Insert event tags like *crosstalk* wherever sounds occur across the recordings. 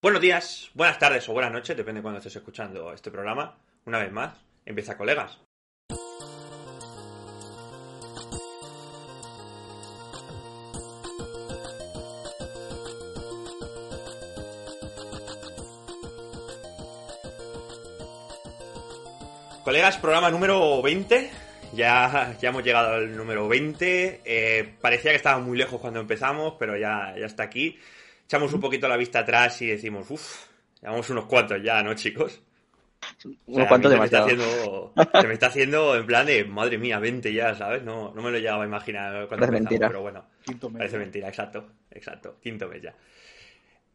Buenos días, buenas tardes o buenas noches, depende de cuando estés escuchando este programa. Una vez más, empieza colegas. Colegas, programa número 20. Ya, ya hemos llegado al número 20. Eh, parecía que estaba muy lejos cuando empezamos, pero ya, ya está aquí. Echamos un poquito la vista atrás y decimos, uff, llevamos unos cuantos ya, ¿no, chicos? Unos cuantos se me, está demasiado. haciendo, se me está haciendo en plan de, madre mía, 20 ya, ¿sabes? No, no me lo llegaba a imaginar cuando mentira. pero bueno. Quinto mes. Parece mentira, exacto, exacto. Quinto mes ya.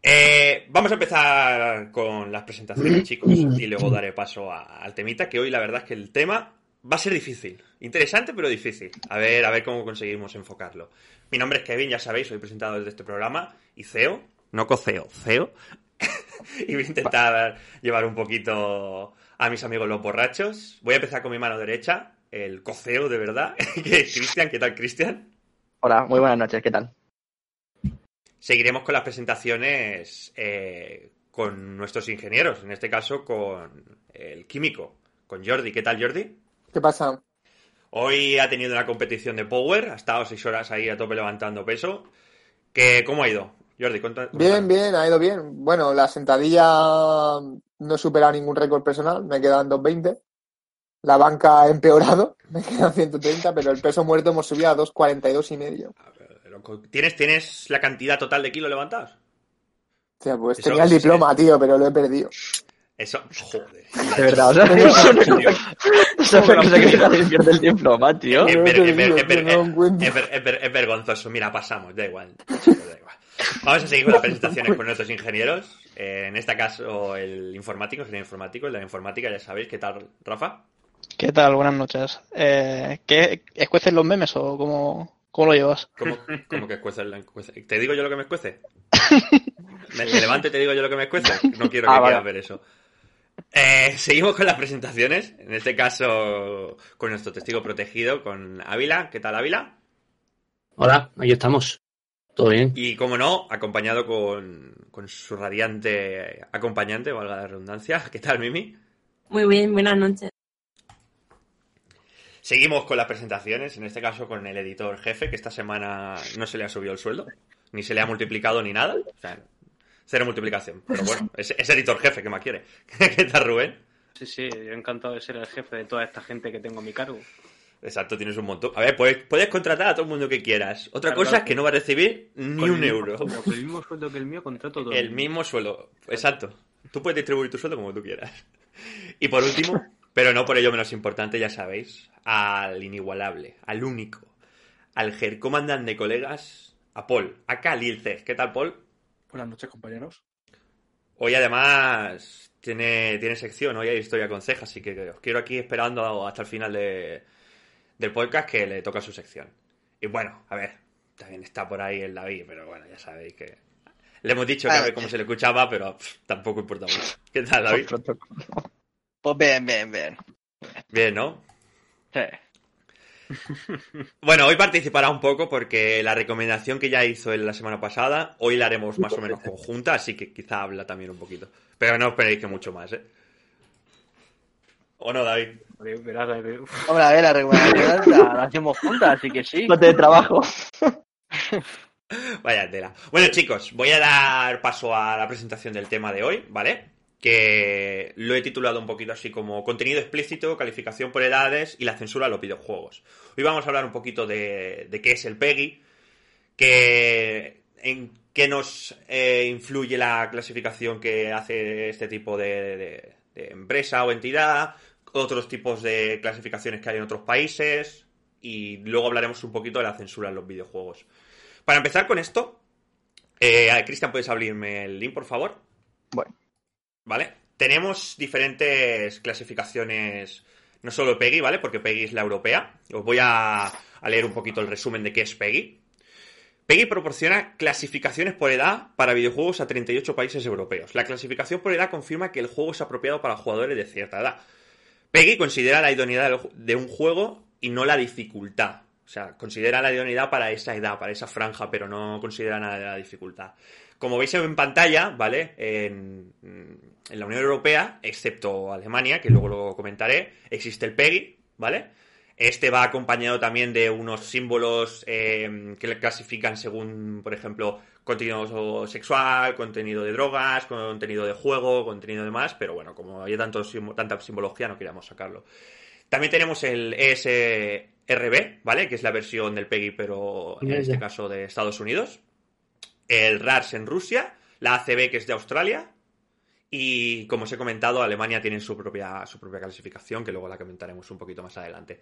Eh, vamos a empezar con las presentaciones, chicos, y luego daré paso a- al temita, que hoy la verdad es que el tema va a ser difícil. Interesante, pero difícil. A ver, a ver cómo conseguimos enfocarlo. Mi nombre es Kevin, ya sabéis, soy presentador de este programa, y CEO, no coceo, CEO. *laughs* y voy a intentar llevar un poquito a mis amigos los borrachos. Voy a empezar con mi mano derecha, el coceo de verdad, *laughs* que es Cristian. ¿Qué tal, Cristian? Hola, muy buenas noches, ¿qué tal? Seguiremos con las presentaciones eh, con nuestros ingenieros, en este caso con el químico, con Jordi. ¿Qué tal, Jordi? ¿Qué pasa? Hoy ha tenido una competición de Power, ha estado seis horas ahí a tope levantando peso. ¿Qué, ¿Cómo ha ido? Jordi, cuenta- Bien, bien, ha ido bien. Bueno, la sentadilla no he superado ningún récord personal, me quedan 220. La banca ha empeorado, *laughs* me quedan 130, pero el peso muerto hemos subido a 242 y medio. ¿Tienes, ¿Tienes la cantidad total de kilos levantados? O sea, pues Eso- tenía el sí. diploma, tío, pero lo he perdido. Eso, joder. De verdad, o sea, eso no es Tío. eso no es cosa que nadie pierde el diploma, tío. Es, tío, vergonzoso. Mira, pasamos, da igual. chicos, da igual. Vamos a seguir con las presentaciones con nuestros ingenieros. Eh, en este caso, el informático, ingeniero informático, el de la informática, ya sabéis. ¿Qué tal, Rafa? ¿Qué tal? Buenas noches. Eh, ¿qué, ¿Escuecen los memes o cómo, cómo lo llevas? ¿Cómo, cómo que escuece la escuece? ¿Te digo yo lo que me escuece? *laughs* ¿Me, me levanto y te digo yo lo que me escuece? No quiero que Ah, vale. quieras ver eso. Eh, seguimos con las presentaciones. En este caso, con nuestro testigo protegido, con Ávila. ¿Qué tal, Ávila? Hola, aquí estamos. ¿Todo bien? Y como no, acompañado con, con su radiante acompañante, valga la redundancia. ¿Qué tal, Mimi? Muy bien, buenas noches. Seguimos con las presentaciones, en este caso con el editor jefe, que esta semana no se le ha subido el sueldo, ni se le ha multiplicado ni nada. O sea, cero multiplicación. Pero bueno, es, es editor jefe, que más quiere? *laughs* ¿Qué tal, Rubén? Sí, sí, yo encantado de ser el jefe de toda esta gente que tengo a mi cargo. Exacto, tienes un montón. A ver, puedes, puedes contratar a todo el mundo que quieras. Otra Claro, cosa claro. es que no va a recibir ni Con un el euro. mismo sueldo, con el mismo sueldo que el mío, contrato todo. El mismo sueldo. Exacto. Tú puedes distribuir tu sueldo como tú quieras. Y por último, pero no por ello menos importante, ya sabéis, al inigualable, al único, al ger comandante de colegas, a Paul, acá Lilces. ¿Qué tal, Paul? Buenas noches, compañeros. Hoy además tiene, tiene sección, hoy hay historia con cejas, así que os quiero aquí esperando hasta el final de- del podcast que le toca su sección. Y bueno, a ver, también está por ahí el David, pero bueno, ya sabéis que... Le hemos dicho que a ver cómo se le escuchaba, pero pff, tampoco importa mucho. ¿Qué tal, David? Pues bien, bien, bien. Bien, ¿no? Sí. *laughs* Bueno, hoy participará un poco porque la recomendación que ya hizo él la semana pasada, hoy la haremos más o menos conjunta, así que quizá habla también un poquito. Pero no esperéis que mucho más, ¿eh? ¿O no, David? Verás, Hombre, a ver, la recomendación la, la hacemos juntas, así que sí. de trabajo. *laughs* Vaya tela. Bueno, chicos, voy a dar paso a la presentación del tema de hoy, ¿vale? Que lo he titulado un poquito así como contenido explícito, calificación por edades y la censura a los videojuegos. Hoy vamos a hablar un poquito de, qué es el PEGI, en qué nos eh, influye la clasificación que hace este tipo de, de- de empresa o entidad, otros tipos de clasificaciones que hay en otros países y luego hablaremos un poquito de la censura en los videojuegos. Para empezar con esto, eh, Cristian, ¿puedes abrirme el link, por favor? Bueno. ¿Vale? Tenemos diferentes clasificaciones, no solo PEGI, ¿vale? Porque PEGI es la europea. Os voy a, leer un poquito el resumen de qué es PEGI. PEGI proporciona clasificaciones por edad para videojuegos a 38 países europeos. La clasificación por edad confirma que el juego es apropiado para jugadores de cierta edad. PEGI considera la idoneidad de un juego y no la dificultad. O sea, considera la idoneidad para esa edad, para esa franja, pero no considera nada de la dificultad. como veis en pantalla, ¿vale? En, en la Unión Europea, excepto Alemania, que luego lo comentaré, existe el PEGI, ¿vale? Este va acompañado también de unos símbolos eh, que le clasifican según, por ejemplo, contenido sexual, contenido de drogas, contenido de juego, contenido de más, pero bueno, como hay tanto, tanta simbología no queríamos sacarlo. También tenemos el ESRB, ¿vale? Que es la versión del PEGI, pero en este caso de Estados Unidos. El RARS en Rusia, la ACB que es de Australia, y como os he comentado, Alemania tiene su propia, su propia clasificación, que luego la comentaremos un poquito más adelante.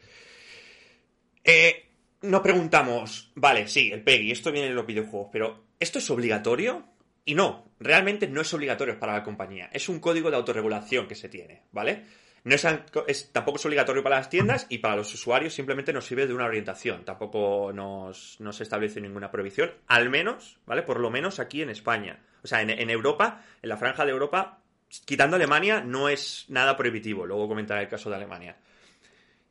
Eh, nos preguntamos, vale, sí, el PEGI, esto viene en los videojuegos, pero ¿esto es obligatorio? Y no, realmente no es obligatorio para la compañía. Es un código de autorregulación que se tiene, ¿vale? No es, tampoco es obligatorio para las tiendas y para los usuarios simplemente nos sirve de una orientación. Tampoco nos, establece ninguna prohibición, al menos, ¿vale? Por lo menos aquí en España. O sea, en Europa, en la franja de Europa, quitando Alemania, no es nada prohibitivo. Luego comentaré el caso de Alemania.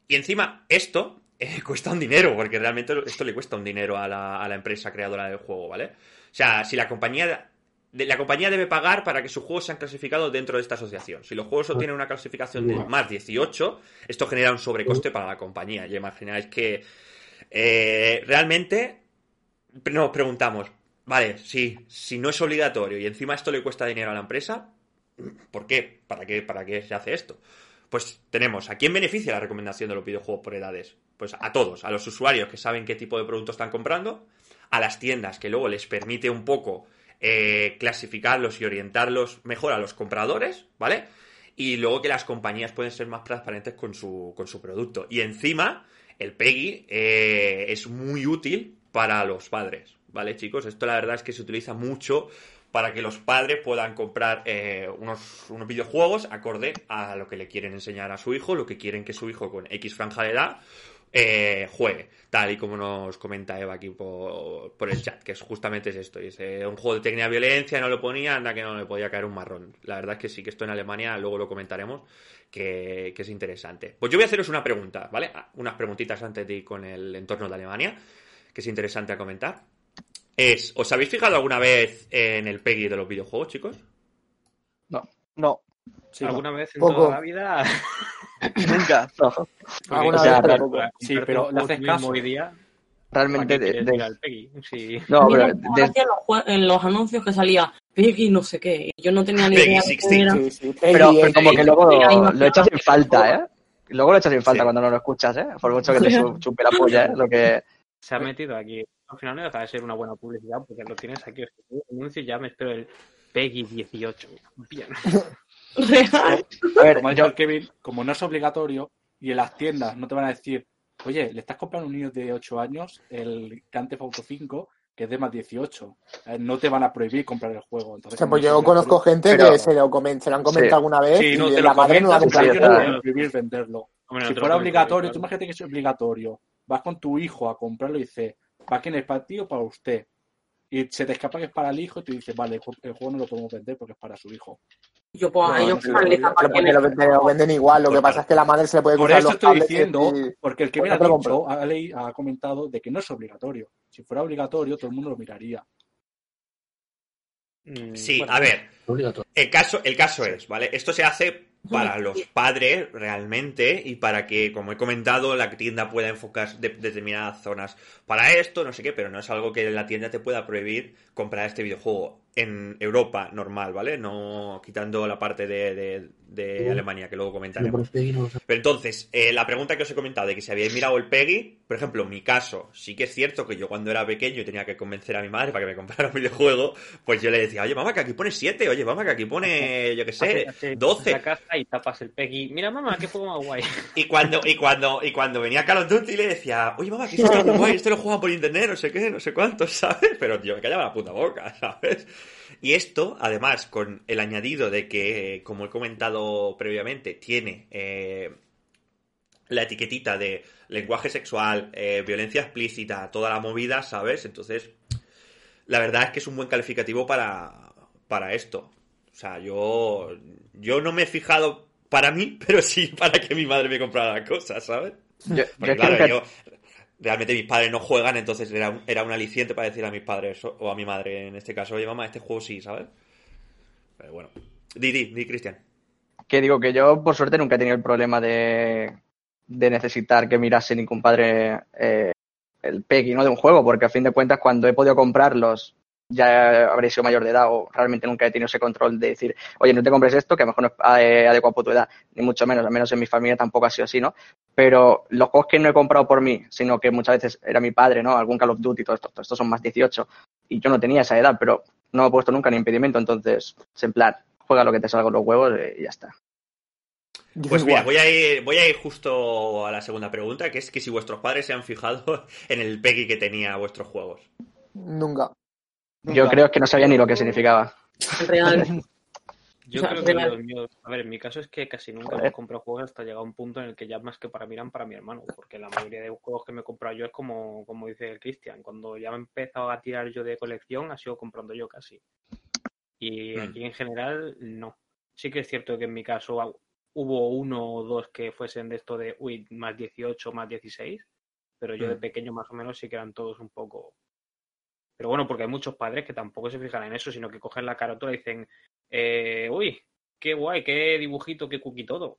Y encima, esto eh, *laughs* cuesta un dinero, porque realmente esto le cuesta un dinero a la, empresa creadora del juego, ¿vale? O sea, si la compañía. La compañía debe pagar para que sus juegos sean clasificados dentro de esta asociación. Si los juegos tienen una clasificación de más 18, esto genera un sobrecoste para la compañía. Y imagináis que eh, realmente nos preguntamos, vale, sí, si no es obligatorio y encima esto le cuesta dinero a la empresa, ¿Por qué? ¿Para qué, para qué se hace esto? Pues tenemos, ¿a quién beneficia la recomendación de los videojuegos por edades? Pues a todos, a los usuarios que saben qué tipo de productos están comprando, a las tiendas que luego les permite un poco eh, clasificarlos y orientarlos mejor a los compradores, ¿vale? Y luego que las compañías pueden ser más transparentes con su, con su producto. Y encima, el PEGI eh, es muy útil para los padres, ¿vale, chicos? Esto la verdad es que se utiliza mucho para que los padres puedan comprar eh, unos, unos, videojuegos acorde a lo que le quieren enseñar a su hijo, lo que quieren que su hijo con X franja de edad eh, juegue, tal y como nos comenta Eva aquí por, el chat, que es justamente es esto, dice, un juego de técnica violencia, no lo ponía, anda que no le podía caer un marrón. La verdad es que sí que esto en Alemania, luego lo comentaremos, que, que es interesante. Pues yo voy a haceros una pregunta, ¿vale? Unas preguntitas antes de ir con el entorno de Alemania, que es interesante a comentar es, ¿os habéis fijado alguna vez en el PEGI de los videojuegos, chicos? No. No. ¿Alguna vez en toda la vida? *laughs* Nunca. ¿Alguna vez? Pero, sí, pero le haces caso hoy día. Realmente de, El PEGI? Sí. No, pero en los anuncios que salía PEGI no sé qué. Yo no tenía ni idea. de Sí, pero, pero como que luego lo, echas en falta, ¿eh? Luego lo echas en falta cuando no lo escuchas, ¿eh? Por mucho que te *laughs* chupe la polla, ¿eh? Lo que... Se ha metido aquí al final no deja de ser una buena publicidad porque lo tienes aquí. Anuncio ya me espero el Peggy 18. Bien. *laughs* A ver, como yo... Kevin, como no es obligatorio y en las tiendas no te van a decir, oye, le estás comprando a un niño de 8 años el Cante Auto 5 que es de más 18. Eh, no te van a prohibir comprar el juego. Entonces, pues yo conozco gente que se lo, comen, se lo han comentado alguna vez y la madre no la a prohibir venderlo. si fuera obligatorio, tú imagínate que es obligatorio, vas con tu hijo a comprarlo y dices, ¿Para quién es para ti o para usted? Y se te escapa que es para el hijo y tú dices, vale, el juego no lo podemos vender porque es para su hijo. Yo puedo, ellos lo, venden, igual, lo que pasa es que la madre se le puede Por eso estoy diciendo, porque el que me ha dicho, ha, comentado de que no es obligatorio. Si fuera obligatorio, todo el mundo lo miraría. Mm, sí, a ver. El caso, el caso es, ¿vale? Esto se hace para los padres realmente y para que, como he comentado, la tienda pueda enfocar de determinadas zonas para esto, no sé qué, pero no es algo que la tienda te pueda prohibir comprar este videojuego en Europa normal, ¿vale? No quitando la parte de, de, Alemania, que luego comentaremos. Pero entonces, eh, la pregunta que os he comentado de que si habéis mirado el PEGI, por ejemplo, mi caso, sí que es cierto que yo cuando era pequeño tenía que convencer a mi madre para que me comprara un *laughs* videojuego, pues yo le decía, oye, mamá, que aquí pone 7, oye, mamá, que aquí pone, yo qué sé, 12. y tapas el PEGI. Mira, mamá, qué juego más guay. *laughs* Y cuando, y cuando, y cuando venía Call of Duty le decía, oye, mamá, que esto muy guay, esto lo juegan por internet, no sé qué, no sé cuánto, *laughs* ¿sabes? Pero yo me callaba la puta boca, ¿sabes? Y esto, además, con el añadido de que, como he comentado previamente, tiene eh, la etiquetita de lenguaje sexual, eh, violencia explícita, toda la movida, ¿sabes? Entonces, la verdad es que es un buen calificativo para, para esto. O sea, yo, yo no me he fijado para mí, *laughs* pero sí para que mi madre me comprara la cosa, ¿sabes? Yo, claro, yo, realmente mis padres no juegan, entonces era un, era un aliciente para decir a mis padres o a mi madre en este caso, oye mamá, este juego sí, ¿sabes? Pero bueno. Di, di, di, Cristian. Que digo que yo, por suerte, nunca he tenido el problema de, de necesitar que mirase ningún padre eh, el PEGI ¿no? de un juego, porque a fin de cuentas, cuando he podido comprarlos, ya habré sido mayor de edad o realmente nunca he tenido ese control de decir, oye, no te compres esto, que a lo mejor no es eh, adecuado por tu edad, ni mucho menos, al menos en mi familia tampoco ha sido así, ¿no? Pero los juegos que no he comprado por mí, sino que muchas veces era mi padre, ¿no? Algún Call of Duty, todo esto, todo estos son más 18, y yo no tenía esa edad, pero no me he puesto nunca ni impedimento, entonces, es en plan, juega lo que te salga los huevos eh, y ya está. Pues mira, voy a, ir, voy a ir justo a la segunda pregunta, que es que si vuestros padres se han fijado *laughs* en el PEGI que tenía vuestros juegos. Nunca. Yo creo que no sabía ni lo que significaba. Real. *laughs* Yo O sea, creo que real. los míos, a ver, en mi caso es que casi nunca Joder. me compro juegos hasta llegar a un punto en el que ya más que para mí eran para mi hermano, porque la mayoría de juegos que me he comprado yo es como, como dice el Cristian, cuando ya me he empezado a tirar yo de colección, ha sido comprando yo casi. Y Mm. aquí en general, no. Sí que es cierto que en mi caso hubo uno o dos que fuesen de esto de, uy, más 18, más 16, pero yo de Mm. pequeño más o menos sí que eran todos un poco... Pero bueno, porque hay muchos padres que tampoco se fijan en eso, sino que cogen la carátula y dicen, eh, uy, qué guay, qué dibujito, qué cookie todo.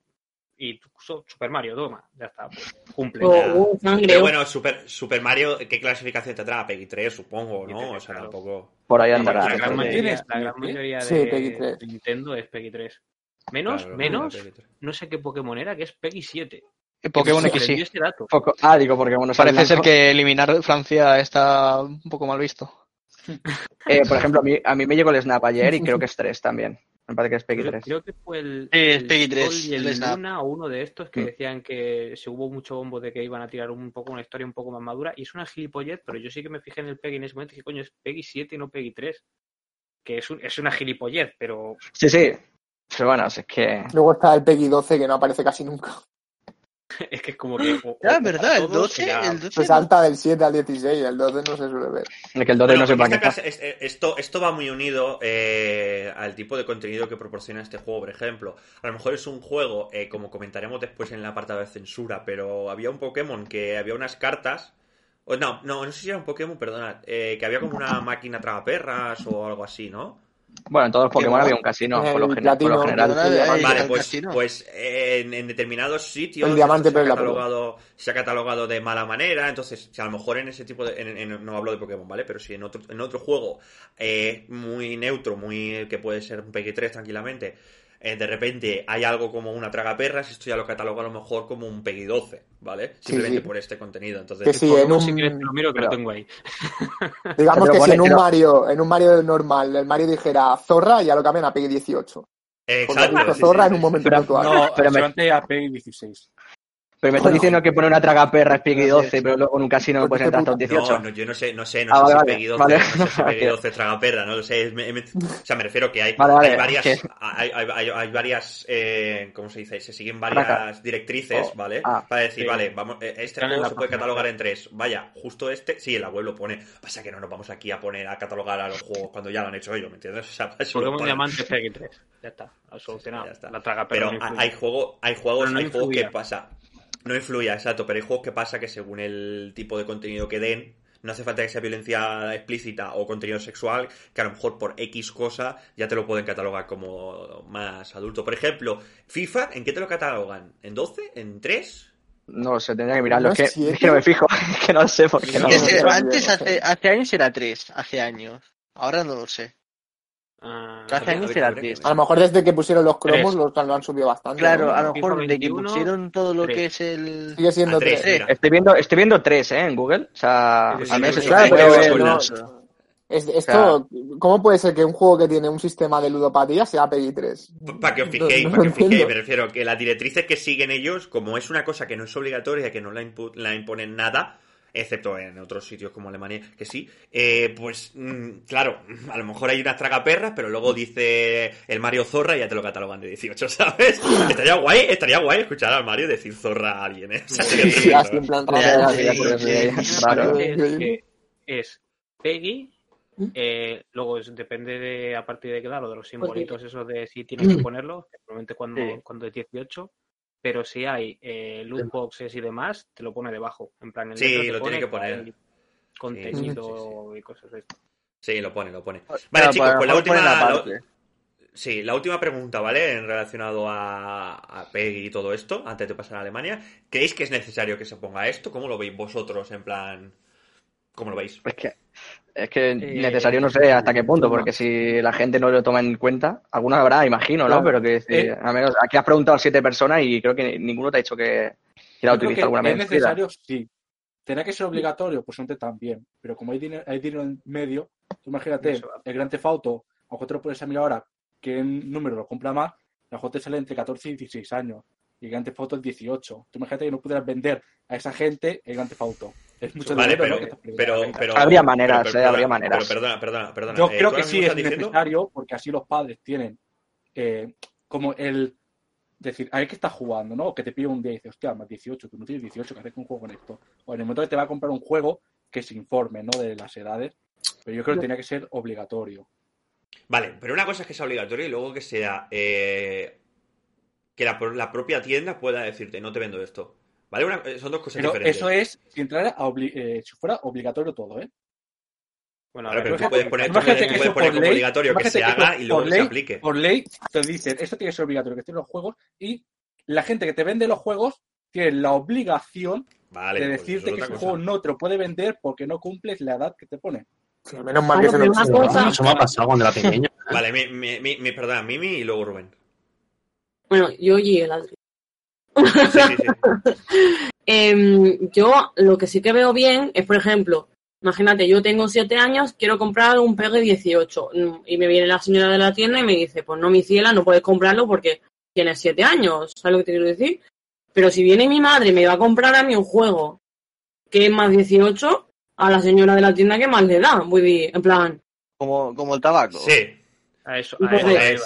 Y Super Mario, toma, ya está, pues, cumple. O Ya. sangre. Pero bueno, Super, Super Mario, ¿qué clasificación tendrá? PEGI 3, supongo, ¿no? 3, O sea, claro. tampoco... Por ahí La andará. gran Claro, mayoría, ¿tienes la gran mayoría Sí, de, PEGI 3. de Nintendo es PEGI 3. Menos, Claro, menos, PEGI 3. no sé qué Pokémon era, que es PEGI 7. Pokémon. Poco- Ah, digo, porque bueno, Parece ser que eliminar Francia está un poco mal visto. *laughs* Eh, por ejemplo, a mí, a mí me llegó el Snap ayer y creo que es 3 también. Me parece que es Creo, 3. creo que fue el, Sí, es el PEGI Sol 3, y el, el Snap. Luna o uno de estos que Mm. decían que se hubo mucho bombo de que iban a tirar un poco una historia un poco más madura y es una gilipollez, pero yo sí que me fijé en el PEGI en ese momento y dije, coño, es PEGI 7 y no PEGI 3. Que es, un- es una gilipollez, pero Sí, sí. Pero bueno, es que. Luego está el PEGI 12 que no aparece casi nunca. *laughs* es que es como que... *gasps* o- Ya, o- ¿verdad? El todos 12, ya- el 12 Se salta del 7 al 16, el 12 no se suele ver. Es que el 12 Bueno, no para esta clase- es- eh, esto, esto va muy unido eh, al tipo de contenido que proporciona este juego, por ejemplo. A lo mejor es un juego, eh, como comentaremos después en el apartado de censura, pero había un Pokémon que había unas cartas. o no, no, no sé si era un Pokémon, perdonad. eh, que había como una máquina tragaperras o algo así, ¿no? Bueno, en todos los Pokémon había un casino, En por lo, el gen- por lo general. Vale, pues, pues eh, en, en determinados sitios El diamante, ha catalogado, se ha catalogado de mala manera, entonces si a lo mejor en ese tipo de... en- en- no hablo de Pokémon, ¿vale? Pero si en otro, en otro juego eh, muy neutro, muy que puede ser un PG-3 tranquilamente, eh, de repente hay algo como una traga perras, esto ya lo catalogo a lo mejor como un PG-12, ¿vale? Simplemente sí. por este contenido. Entonces, Que en un- si quieres te lo miro que lo tengo ahí. *laughs* Digamos Pero que si en un pero- Mario, en un Mario normal, el Mario dijera zorra, ya lo cambian a PEGI 18. Porque Exacto. sí, zorra sí, en un sí, momento Pero- puntual. No, pero me- solamente a PEGI 16. Pero me estás diciendo que pone una traga perra es PEGI 12, pero luego en un casino no Pues puedes entrar hasta 18. No, no, yo no sé, no sé, no Ah, sé vale, si vale, Peggy 12, vale. no sé si Peggy *laughs* 12 traga perra, no lo sé. es- me- me- o sea, me refiero que hay, Vale, vale, hay varias, hay, hay- hay- hay varias, eh, ¿cómo se dice? Se siguen varias directrices, Oh, ¿vale? ah. Para decir, Sí. vale, vamos, eh, este juego se puede catalogar en tres. Vaya, justo este, sí, en la web lo pone. Pasa que no nos vamos aquí a poner a catalogar a los juegos cuando ya lo han hecho ellos, ¿me entiendes? *laughs* O sea, Pokémon. Diamante PEGI 3. Ya está, solucionado. Ya está. La traga Pero perra no influye. hay, juego, hay juegos, Pero no hay juegos que pasa. No influía, exacto, pero hay juegos que pasa que según el tipo de contenido que den, no hace falta que sea violencia explícita o contenido sexual, que a lo mejor por X cosa ya te lo pueden catalogar como más adulto. Por ejemplo, FIFA, ¿en qué te lo catalogan? ¿En 12? ¿En 3? No sé, tendría que mirarlo. ¿No Es que, es que no me fijo. *laughs* Es que no lo sé por qué no. Se- antes, hace, hace años era 3, hace años. Ahora no lo sé. Ah, 3. A lo mejor desde que pusieron los cromos los lo han subido bastante. Claro, ¿no? a lo mejor de que 21, pusieron todo lo que es el... Sigue siendo A tres, 3. mira. Estoy viendo, estoy viendo tres, ¿eh? En Google. O sea, Sí, sí, al menos sí, claro, pero no-. Es- esto, ¿Cómo puede ser que un juego que tiene un sistema de ludopatía sea PEGI 3? Para que os fijéis, no para que os fijéis, me refiero que las directrices que siguen ellos, como es una cosa que no es obligatoria, que no la, impu- la imponen nada, excepto en otros sitios como Alemania, que sí, eh, pues mm, claro, a lo mejor hay unas tragaperras, pero luego dice el Mario Zorra y ya te lo catalogan de 18, *laughs* ¿sabes? estaría guay, estaría guay escuchar al Mario decir zorra a alguien, ¿eh? Es Peggy, eh, luego es- depende de a partir de qué edad, lo de los simbolitos, eso de si tienes que ponerlo, normalmente cuando, Sí. cuando es 18, pero si hay eh, loot boxes y demás, te lo pone debajo. En plan, el Sí, te lo tiene que poner. Contenido y cosas de esto. Sí, lo pone, lo pone. Vale, Claro, chicos, pues, pues la última. la- Sí, la última pregunta, ¿vale? En relacionado a, a Peggy y todo esto, antes de pasar a Alemania. ¿Creéis que es necesario que se ponga esto? ¿Cómo lo veis vosotros? En plan. ¿Cómo lo veis? Es que, es que necesario no sé hasta qué punto, porque si la gente no lo toma en cuenta, algunos habrá, imagino, ¿no? Claro. Pero que decir, Eh. al menos aquí has preguntado a siete personas y creo que ninguno te ha dicho que quiera Yo creo utilizar que alguna es mentira. necesario, sí. ¿Tendrá que ser obligatorio? Pues antes también. Pero como hay dinero, hay dinero en medio, tú imagínate, Eso el Gran Theft Auto, a lo mejor te lo pones a mirar ahora qué número lo compra más, a lo mejor te sale entre 14 y 16 años. Y el Gran Theft Auto es 18. Tú imagínate que no pudieras vender a esa gente el Gran Theft Auto. Es mucho Vale, dinero, pero, pero, pero- Habría maneras, pero- pero- eh, habría maneras. Pero perdona, perdona, perdona. Yo eh, creo ¿tú que sí es diciendo- necesario porque así los padres tienen eh, como el decir, a ver qué estás jugando, ¿no? O que te pide un día y dices, hostia, más 18, tú no tienes 18, ¿qué haces con un juego con esto? O en el momento que te va a comprar un juego que se informe, ¿no? De las edades. Pero yo creo que tenía que ser obligatorio. Vale, pero una cosa es que sea obligatorio y luego que sea eh, que la, la propia tienda pueda decirte, no te vendo esto. ¿Vale? Una- eh, son dos cosas Pero diferentes. eso es si entrara a obli- eh, si fuera obligatorio todo, ¿eh? Bueno, a Claro, ver, pero tú puedes poner, tú puedes que poner por como ley- obligatorio que se que haga y luego por que se ley- aplique. Por ley te dicen, esto tiene que ser obligatorio, que estén los juegos, y la gente que te vende los juegos tiene la obligación Vale, de pues decirte es que ese juego no te lo puede vender porque no cumples la edad que te pone. Sí, menos mal que Claro, se lo cosa- Eso me ha pasado cuando era pequeño. Vale, mi, mi, mi, perdona, Mimi y luego Rubén. Bueno, yo y el Adri. Sí, sí, sí. *laughs* Em, yo lo que sí que veo bien es, por ejemplo, imagínate, yo tengo 7 años, quiero comprar un PEG 18 mm, y me viene la señora de la tienda y me dice, pues no, mi ciela, no puedes comprarlo porque tienes 7 años, ¿sabes lo que te quiero decir? Pero si viene mi madre y me va a comprar a mí un juego que es más 18, a la señora de la tienda que más le da, voy a decir, en plan, Como, como el tabaco. Sí. A eso, a eso Joder,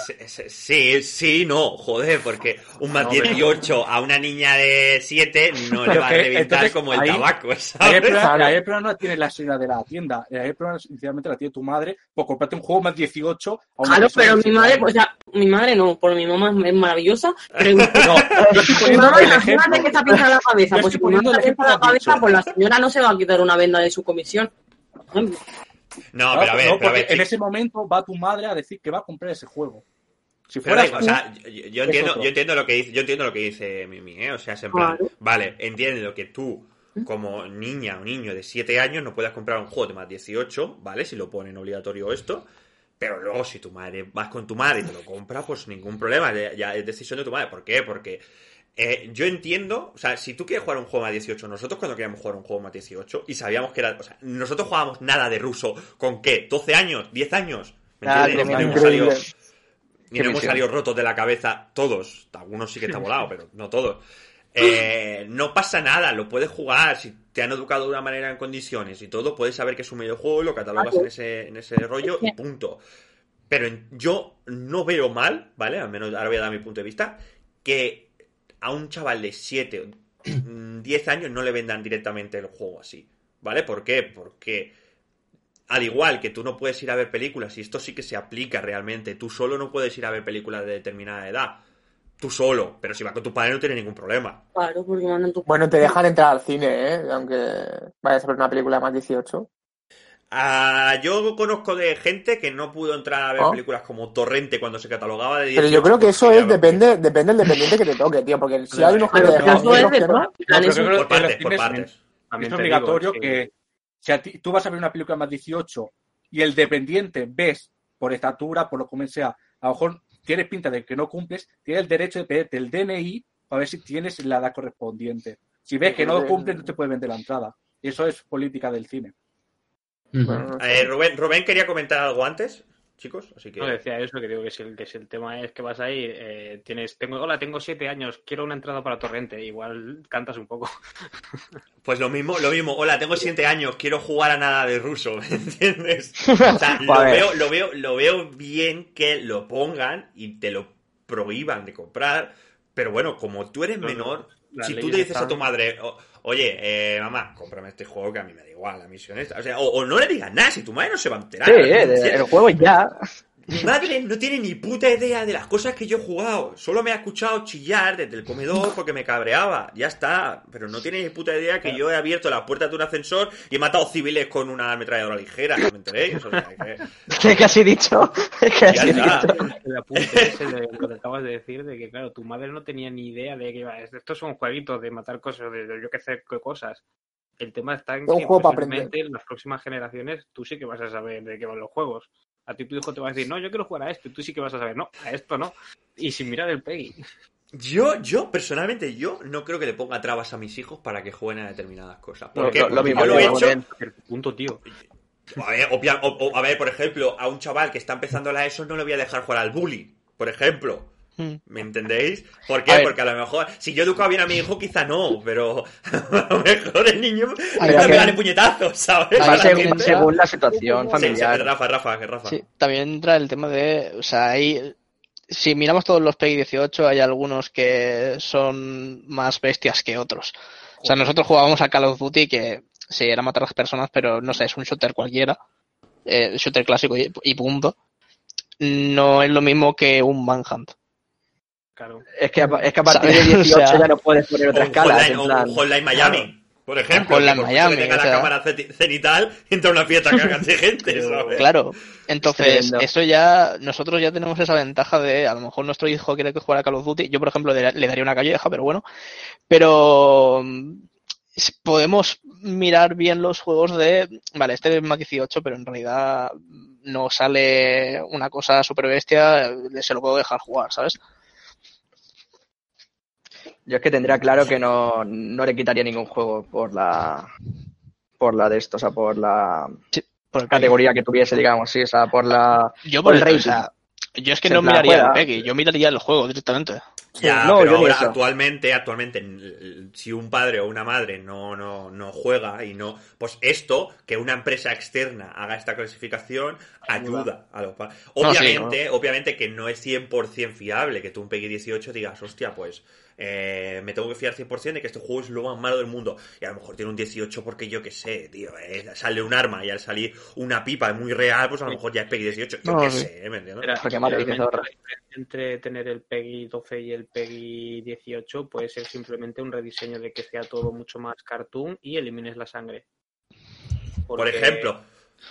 sí, sí, no, joder, porque un más No, pero- 18 a una niña de 7 no le va a reventar entonces, como el ahí- tabaco, el problema *laughs* no la tiene la señora de la tienda, el problema sinceramente la tiene tu madre por comprarte un juego más 18 a una claro, pero de mi madre, o sea, mi madre no, por mi mamá es maravillosa, pero *laughs* No, yo estoy Mi poniendo imagínate que está pintada la cabeza. Yo Pues si poniendo la cabeza, pues la señora no se va a quitar una venda de su comisión. No, pero a ver, no, pero a ver, en ese momento va tu madre a decir que va a comprar ese juego. Si tú, o sea, yo, entiendo, otro. yo entiendo lo que dice, yo entiendo lo que dice Mimi, ¿eh? O sea, es en plan, Claro. vale, entiendo que tú, como niña o niño de 7 años, no puedas comprar un juego de más 18, ¿vale? Si lo ponen obligatorio esto. Pero luego, si tu madre vas con tu madre y te lo compra, pues ningún problema. Ya es decisión de tu madre. ¿Por qué? Porque eh, yo entiendo, o sea, si tú quieres jugar un juego más 18, nosotros cuando queríamos jugar un juego más 18 y sabíamos que era, o sea, nosotros jugábamos nada de ruso, ¿con qué? ¿12 años? ¿10 años? ¿Me Ah, entiendes? Y no hemos salido- y no hemos salido rotos de la cabeza todos. Algunos sí que está volado, pero no todos. *laughs* Eh, no pasa nada, lo puedes jugar. Si te han educado de una manera en condiciones y todo, puedes saber que es un videojuego, lo catalogas en ese, en ese rollo y punto. Pero en- yo no veo mal, ¿vale? Al menos ahora voy a dar mi punto de vista, que a un chaval de 7 o 10 años no le vendan directamente el juego así. ¿Vale? ¿Por qué? Porque al igual que tú no puedes ir a ver películas, y esto sí que se aplica realmente, tú solo no puedes ir a ver películas de determinada edad. Tú solo, pero si vas con tu padre no tiene ningún problema. Claro, porque mandan tu. Bueno, te dejan entrar al cine, ¿eh? Aunque vayas a ver una película más 18. Ah, yo conozco de gente que no pudo entrar a ver ¿Ah? películas como Torrente cuando se catalogaba de 18. Pero yo creo que eso es, depende, depende del dependiente que te toque, tío. Porque si hay unos que de Por partes, por partes. Es digo, obligatorio sí. que si a ti, tú vas a ver una película más 18 y el dependiente ves por estatura, por lo que sea, a lo mejor tienes pinta de que no cumples, tienes el derecho de pedirte el DNI para ver si tienes la edad correspondiente. Si ves que no cumples, no te puedes vender la entrada. Eso es política del cine. Bueno, no sé. Eh, Rubén, Rubén quería comentar algo antes, chicos, así que... No, decía eso, que digo que si el, que si el tema es que vas ahí, eh, tienes, tengo, hola, tengo siete años, quiero una entrada para Torrente, igual cantas un poco. *laughs* Pues lo mismo, lo mismo. Hola, tengo 7 años, quiero jugar a nada de ruso, *laughs* ¿me entiendes? *laughs* O sea, lo veo, lo veo, lo veo bien que lo pongan y te lo prohíban de comprar. Pero bueno, como tú eres No, no, menor, las si tú le dices a están- tu madre, "O- oye, eh, mamá, cómprame este juego que a mí me da igual, la misión esta. O sea, o, o no le digas nada, si tu madre no se va a enterar. Sí, ¿me eh, el juego ya. *laughs* Mi madre no tiene ni puta idea de las cosas que yo he jugado. Solo me ha escuchado chillar desde el comedor porque me cabreaba. Ya está. Pero no tiene ni puta idea que yo he abierto las puertas de un ascensor y he matado civiles con una ametralladora ligera. ¿Me enteréis? O sea, que- *laughs* ¿Qué, qué has dicho? *laughs* ¿Qué has Ya dicho? El apunte ese de lo que acabas de decir, de que, claro, tu madre no tenía ni idea de que iba. Estos son jueguitos de matar cosas, de, yo qué sé qué cosas. El tema está en que juego para posiblemente en las próximas generaciones tú sí que vas a saber de qué van los juegos. A ti tu hijo te va a decir, no, yo quiero jugar a esto, y tú sí que vas a saber, no, a esto no. Y sin mirar el Peggy. Yo, yo, personalmente, yo no creo que le ponga trabas a mis hijos para que jueguen a determinadas cosas. Lo- ¿Por qué? lo- lo Porque mismo, yo lo he hecho. Punto, tío. A ver, obvia- o- o- a ver, por ejemplo, a un chaval que está empezando la ESO no le voy a dejar jugar al bully, por ejemplo. Mm. ¿Me entendéis? ¿Por qué? A. Porque a lo mejor, si yo he educado bien a mi hijo, quizá no, pero *laughs* a lo mejor el niño A me pegando puñetazos, ¿sabes? Según, la situación Sí, sí, familiar. Rafa, Rafa, que Rafa. Sí, también entra el tema de, o sea, hay, si miramos todos los PEGI 18, hay algunos que son más bestias que otros. O sea, nosotros jugábamos a Call of Duty que sí, era matar a las personas, pero no sé, es un shooter cualquiera, eh, shooter clásico y, y punto. No es lo mismo que un Manhunt. Claro. Es que, a- es que a *laughs* partir de ¿Sabes? *laughs* O 18 sea, ya no puedes poner otra escala. Hotline- plan- Hotline Miami, por ejemplo. Que por mucho Miami, que tenga o la sea- cámara ceni- cenital, *laughs* entra una fiesta cargan de gente, ¿sabes? Claro. Entonces, eso ya, nosotros ya tenemos esa ventaja de, a lo mejor nuestro hijo quiere que juegue a Call of Duty. Yo, por ejemplo, le, daría una calleja, pero bueno. Pero mm, podemos mirar bien los juegos de, vale, este es más 18, pero en realidad no sale una cosa super bestia, se lo puedo dejar jugar, ¿sabes? Yo es que tendría claro que no, no le quitaría ningún juego por la por la de esto, o sea, por la Por el categoría que tuviese, digamos, sí, o sea, por la Yo por por el rating. o sea, yo es que no miraría el. Peggy, yo miraría el juego directamente. Ya, no, pero yo ahora actualmente, actualmente, si un padre o una madre no, no, no juega y no, pues esto, que una empresa externa haga esta clasificación, ayuda a los padres. No, sí, Obviamente, obviamente que no es 100% fiable que tú un PEGI 18 digas, hostia, pues eh, me tengo que fiar 100% de que este juego es lo más malo del mundo. Y a lo mejor tiene un 18 porque yo qué sé, tío, eh, sale un arma y al salir una pipa muy real, pues a lo mejor ya es PEGI 18. Yo No, qué sí. sé, ¿me entiendes? Entre tener el PEGI 12 y el PEGI 18 puede ser simplemente un rediseño de que sea todo mucho más cartoon y elimines la sangre. Por ejemplo,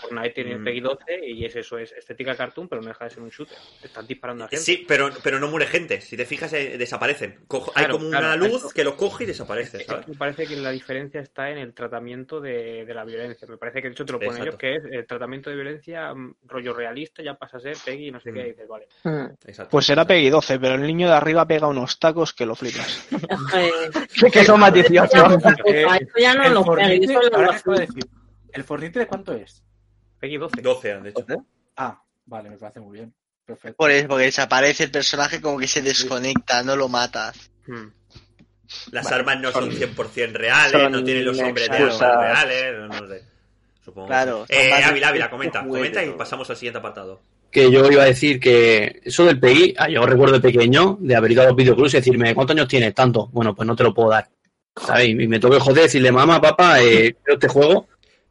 Fortnite tiene el Mm. PEGI 12 y es eso, es estética cartoon, pero no deja de ser un shooter. Te están disparando a gente. Sí, pero, pero no muere gente. Si te fijas, eh, desaparecen. Cojo- hay como claro, una luz eso. que lo coge y desaparece, Es ¿sabes? que Me parece que la diferencia está en el tratamiento de, de la violencia. Me parece que de hecho te lo ponen Exacto. ellos, que es el tratamiento de violencia mm, rollo realista, ya pasa a ser PEGI y no sé qué, y dices, vale. Hmm. Exacto. Pues será Peggy 12, pero el niño de arriba pega unos tacos que lo flipas. Eh, que, son más 18. Eh, a eso ya no el lo decir, ¿el Fortnite de cuánto es? PEGI 12. 12 han dicho. Ah, vale, me parece muy bien. Perfecto. Por eso, porque desaparece el personaje como que se desconecta, no lo matas. Hmm. Las Vale, armas no son son- 100% reales, son no tienen los hombres de armas reales, no, no sé. Supongo. Claro. Eh, Ávila, Ávila, comenta, juguete comenta y pasamos al siguiente apartado. Que yo iba a decir que eso del PI, ah, yo recuerdo de pequeño de haber ido a los videoclubs y decirme, ¿cuántos años tienes? Tanto. Bueno, pues no te lo puedo dar. ¿Sabes? Y me que joder decirle, mamá, papá, eh, quiero este juego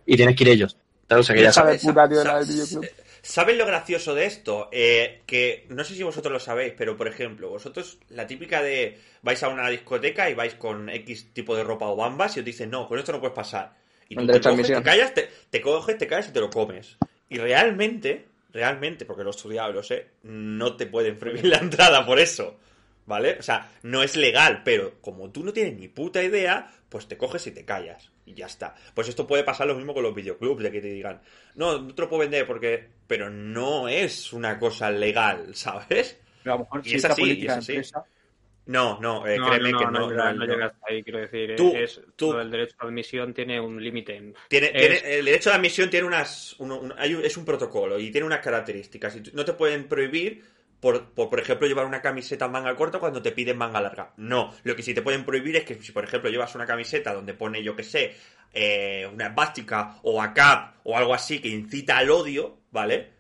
y tienes que ir ellos. ¿Sabes? O sea, que ya Hija sabes. de puta, tío, sa- la del videoclub. ¿Sabes lo gracioso de esto? Eh, que no sé si vosotros lo sabéis, pero por ejemplo, vosotros, la típica de vais a una discoteca y vais con X tipo de ropa o bambas y os dicen, no, con esto no puedes pasar. Y tú te coges, te callas, te, te coges, te callas y te lo comes. Y realmente, realmente, porque lo he estudiado, lo sé, no te pueden prohibir *laughs* la entrada por eso. ¿Vale? O sea, no es legal, pero como tú no tienes ni puta idea, pues te coges y te callas. Y ya está. Pues esto puede pasar lo mismo con los videoclubs, de que te digan, no, no te lo puedo vender porque... Pero no es una cosa legal, *laughs* ¿sabes? Pero a lo mejor Y si es así, y es de así. empresa, No, no, eh, No, créeme no, que no, no. no, llega, no, no no. llega hasta ahí, quiero decir. Tú- es, tú- del derecho a admisión tiene un límite. Tiene, Es- tiene- el derecho de admisión tiene unas. un- un- hay un- es un protocolo y tiene unas características. Y no te pueden prohibir por, por, por ejemplo, llevar una camiseta manga corta cuando te piden manga larga. No. Lo que sí te pueden prohibir es que si, por ejemplo, llevas una camiseta donde pone, yo que sé, eh, una esvástica o ACAP o algo así que incita al odio, ¿vale?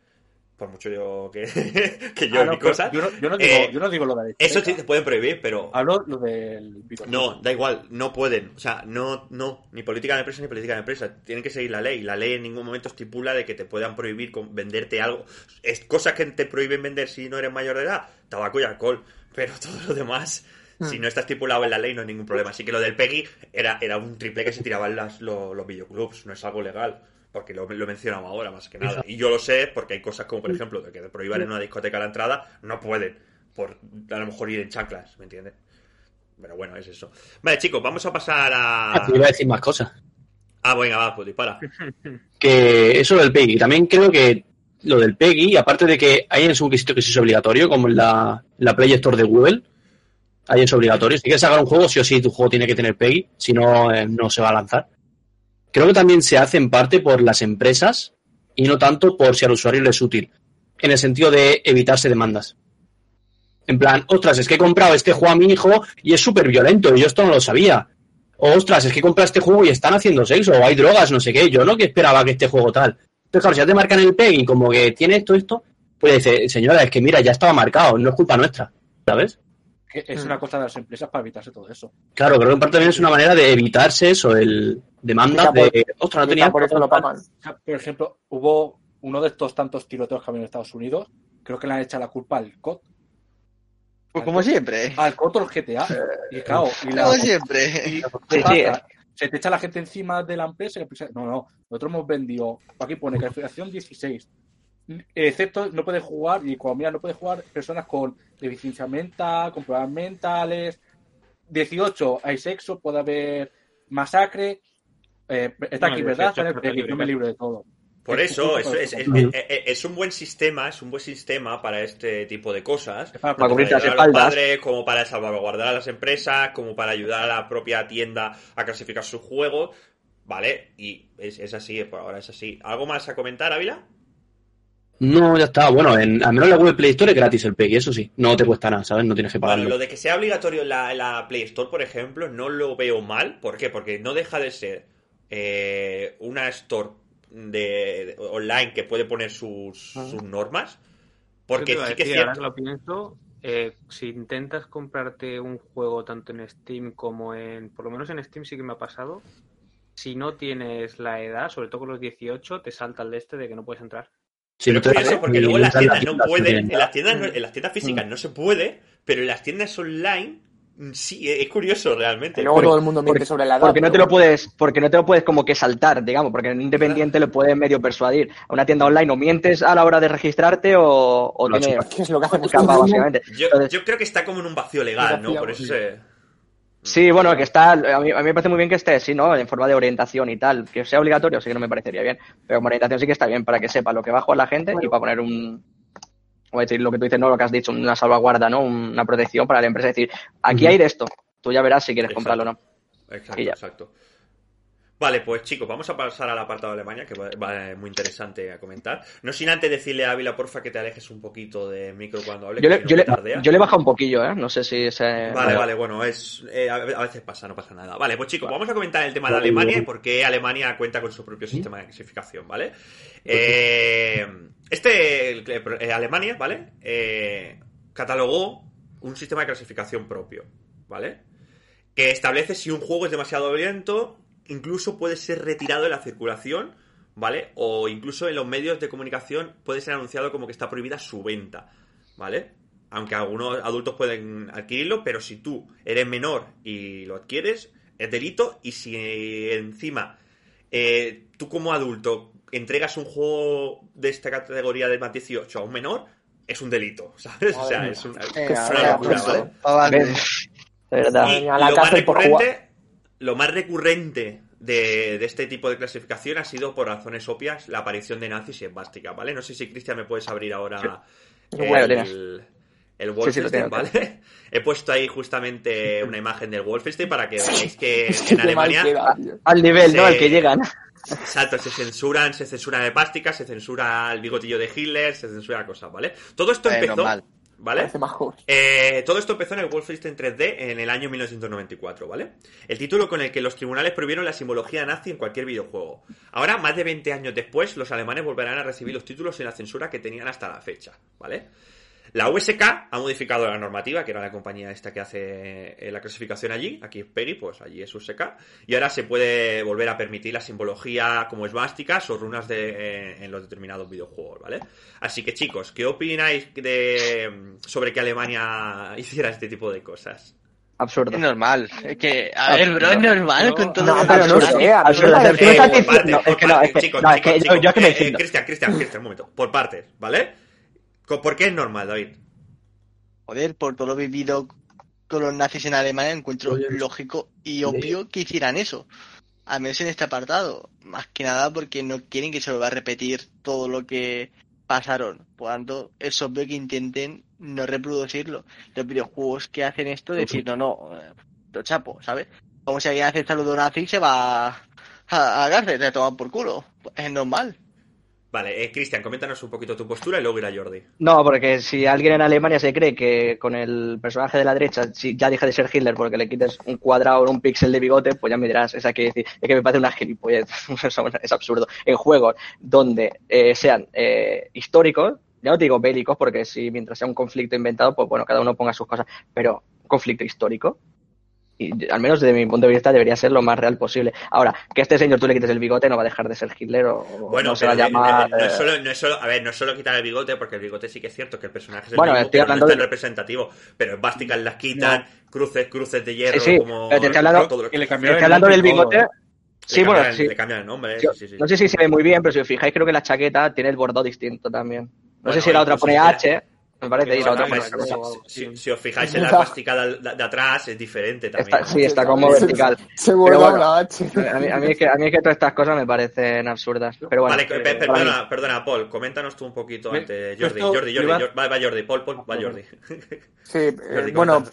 Por mucho yo que, *laughs* que yo Ah, no, mi cosa. yo, no, yo, no digo, Eh, yo no digo lo de Eso sí te pueden prohibir, pero Hablo lo del no, da igual, no pueden. O sea, no, no, ni política de empresa ni política de empresa. Tienen que seguir la ley. La ley en ningún momento estipula de que te puedan prohibir con- venderte algo. Es cosas que te prohíben vender si no eres mayor de edad, tabaco y alcohol. Pero *laughs* todo lo demás, si no está estipulado en la ley, no hay ningún problema. Así que lo del PEGI era, era un triple que se tiraban las, los, los videoclubs, no es algo legal. Porque lo, lo he mencionado ahora, más que nada. Y yo lo sé porque hay cosas como, por ejemplo, de que te prohíban en una discoteca la entrada, no pueden. Por a lo mejor ir en chanclas, ¿me entiendes? Pero bueno, es eso. Vale, chicos, vamos a pasar Ah, a. te iba a decir más cosas. Ah, venga, va, pues dispara. *laughs* Que eso del PEGI. También creo que lo del PEGI, aparte de que hay en su requisito que sí es obligatorio, como en la, la Play Store de Google, ahí es obligatorio. Si quieres sacar un juego, sí o sí tu juego tiene que tener PEGI, si no, eh, no se va a lanzar. Creo que también se hace en parte por las empresas y no tanto por si al usuario le es útil, en el sentido de evitarse demandas. En plan, ostras, es que he comprado este juego a mi hijo y es súper violento y yo esto no lo sabía. O, ostras, es que compras este juego y están haciendo sexo, o hay drogas, no sé qué. Yo no que esperaba que este juego tal. Entonces, claro, si ya te marcan el PEG y como que tiene esto, esto, pues dice, señora, es que mira, ya estaba marcado, no es culpa nuestra, ¿sabes? Es Mm. una cosa de las empresas para evitarse todo eso. Claro, creo que en parte también es una manera de evitarse eso, el demanda por- de, ostras, no tenía... Por eso lo pagan. Por ejemplo, hubo uno de estos tantos tiroteos que había en Estados Unidos. Creo que le han echado la culpa al COD. Pues como siempre. Al COD o el GTA. Y claro, y la, Como siempre. y- Sí, ¿qué sí, pasa? Se te echa la gente encima de la empresa y la empresa- No, no. Nosotros hemos vendido. Aquí pone calificación 16. Excepto no puede jugar, y cuando mira, no puede jugar personas con deficiencia mental, con problemas mentales. 18, hay sexo, puede haber masacre. Eh, está No, aquí, 18 ¿verdad? está Sale, libre. yo me libro de todo. Por Es eso, es, es, eso. es- es- es un buen sistema, es un buen sistema para este tipo de cosas. Para Para cubrirte las ayudar a los espaldas. padres, como para salvaguardar a las empresas, como para ayudar a la propia tienda a clasificar sus juegos, ¿vale? Y es, es así, por ahora es así. ¿Algo más a comentar, Ávila? No, ya está. Bueno, en, al menos en la Google Play Store es gratis el PEGI, eso sí. No te cuesta nada, ¿sabes? No tienes que Bueno, pagarlo. lo de que sea obligatorio en la, en la Play Store, por ejemplo, no lo veo mal. ¿Por qué? Porque no deja de ser eh, una store de, de- online que puede poner sus, sus normas. Porque sí que es ahora cierto. lo pienso, eh, si intentas comprarte un juego tanto en Steam como en. Por lo menos en Steam sí que me ha pasado. Si no tienes la edad, sobre todo con los 18, te salta el de este de que no puedes entrar. Si Pero no te es curioso, porque luego en las tiendas no pueden, en las tiendas, en las tiendas físicas no se puede, pero en las tiendas online mm, sí, es curioso realmente. Y luego Porque- todo el mundo miente porque- sobre la edad. Porque no te lo puedes, porque no te lo puedes como que saltar, digamos, porque en independiente le puedes medio persuadir. A una tienda online o mientes a la hora de registrarte o, o Lo tiene ¿Qué es lo que hacemos capa, todos? básicamente. Yo, Entonces, yo creo que está como en un vacío legal, ¿no? Por eso se... Sí, bueno, que está, a mí, a mí me parece muy bien que esté, sí, ¿no? En forma de orientación y tal. Que sea obligatorio sí que no me parecería bien, pero como orientación sí que está bien para que sepa lo que va a jugar la gente y para poner un, o decir lo que tú dices, no lo que has dicho, una salvaguarda, ¿no? Una protección para la empresa. decir, aquí hay de esto, tú ya verás si quieres Exacto. comprarlo o no. Exacto, exacto. Vale, pues chicos, vamos a pasar al apartado de Alemania, que va, va muy interesante a comentar. No sin antes decirle a Ávila, porfa, que te alejes un poquito de micro cuando hables, Yo le, si no yo, me le, tardea. yo le he bajado un poquillo, ¿eh? No sé si se... Vale, vale, bueno, es eh, a veces pasa, no pasa nada. Vale, pues chicos, vamos a comentar el tema de Alemania y por qué Alemania cuenta con su propio sistema de clasificación, ¿vale? Eh, este, eh, Alemania, ¿vale? Eh, catalogó un sistema de clasificación propio, ¿vale? Que establece si un juego es demasiado violento, incluso puede ser retirado de la circulación, ¿vale? O incluso en los medios de comunicación puede ser anunciado como que está prohibida su venta, ¿vale? Aunque algunos adultos pueden adquirirlo, pero si tú eres menor y lo adquieres, es delito. Y si eh, encima eh, tú como adulto entregas un juego de esta categoría de más 18 a un menor, es un delito, *laughs* ¿sabes? O sea, Madre es una, es locura. ¿vale? Avante. ¿Ves? De verdad. Y a la lo más recurrente, lo más recurrente de, de este tipo de clasificación ha sido por razones obvias la aparición de nazis y esvásticas, ¿vale? No sé si Cristian me puedes abrir ahora el, tienes. el Sí, sí, lo Wolfenstein. ¿vale? *laughs* He puesto ahí justamente una imagen del Wolfenstein para que veáis que Es *laughs* en Alemania queda. Al nivel, ¿no? Al que llegan. Exacto, se censuran, se censura de plástica, se censura el bigotillo de Hitler, se censura cosas, ¿vale? Todo esto Menos empezó. mal. ¿Vale? Más. Eh, todo esto empezó en el Wolfenstein 3D en el año 1994, ¿vale? El título con el que los tribunales prohibieron la simbología nazi en cualquier videojuego. Ahora, más de 20 años después, los alemanes volverán a recibir los títulos sin la censura que tenían hasta la fecha, ¿vale? La USK ha modificado la normativa, que era la compañía esta que hace eh, la clasificación allí, aquí es PEGI, pues allí es USK, y ahora se puede volver a permitir la simbología como esvásticas o runas de, eh, en los determinados videojuegos, ¿vale? Así que chicos, ¿qué opináis de, sobre que Alemania hiciera este tipo de cosas? Absurdo. Es normal. Es que, a ver, bro, es normal con todo No, lo pero no que- sé, absurdo. parece- Tú me estás por diciendo- partes, no, por es que no, partes, es que- chicos, no, es chicos, que chicos, yo- yo es que me eh, entiendo. eh, Cristian, Cristian, Cristian, un momento, por partes, ¿vale? ¿Por qué es normal, David? Joder, por todo lo vivido con los nazis en Alemania, encuentro Oye, lógico y obvio que hicieran eso. Al menos en este apartado. Más que nada porque no quieren que se vuelva a repetir todo lo que pasaron. Por tanto, es obvio que intenten no reproducirlo. Los videojuegos que hacen esto, decir, no, no, eh, lo chapo, ¿sabes? Como si alguien hace saludo nazi y se va a, a, a cárcel, se toma por culo. Es normal. Vale, eh, Cristian, coméntanos un poquito tu postura y luego irá Jordi. No, porque si alguien en Alemania se cree que con el personaje de la derecha si ya deja de ser Hitler porque le quites un cuadrado o un píxel de bigote, pues ya me dirás, que decir, es que me parece una gilipollez, *laughs* es absurdo. En juegos donde eh, sean eh, históricos, ya no te digo bélicos, porque si mientras sea un conflicto inventado, pues bueno, cada uno ponga sus cosas, pero conflicto histórico, y al menos desde mi punto de vista debería ser lo más real posible. Ahora, que este señor tú le quites el bigote no va a dejar de ser Hitler o Bueno, no se pero va a llamar... eh, no, es eh, solo, no es solo, a ver, no es solo quitar el bigote, porque el bigote sí que es cierto que el personaje es el Bueno, mismo, estoy pero no hablando es tan de- representativo. Pero básicas las quitan, cruces, cruces de hierro, Sí, sí, como te estoy hablando- todo lo Que Estoy hablando del bigote. Sí, le bueno, cambian- sí. Le cambian el nombre, Yo- sí, sí, sí. No sé si se ve muy bien, pero si os fijáis, creo que la chaqueta tiene el bordado distinto también. No Bueno, sé si la otra pone si H, me parece, y la Si otra si- o algo si- así. si os fijáis en la *laughs* plástica de, atrás, es diferente también. Está- sí, está como *laughs* vertical. Se bueno, H. a mí, a mí es que, a mí es que todas estas cosas me parecen absurdas. Pero bueno, vale, eh, perdona, perdona, Paul, coméntanos tú un poquito Me- antes. Jordi, Jordi, Jordi, va, va Jordi, Paul, Paul, va Jordi. *laughs* Sí, eh, Jordi, bueno,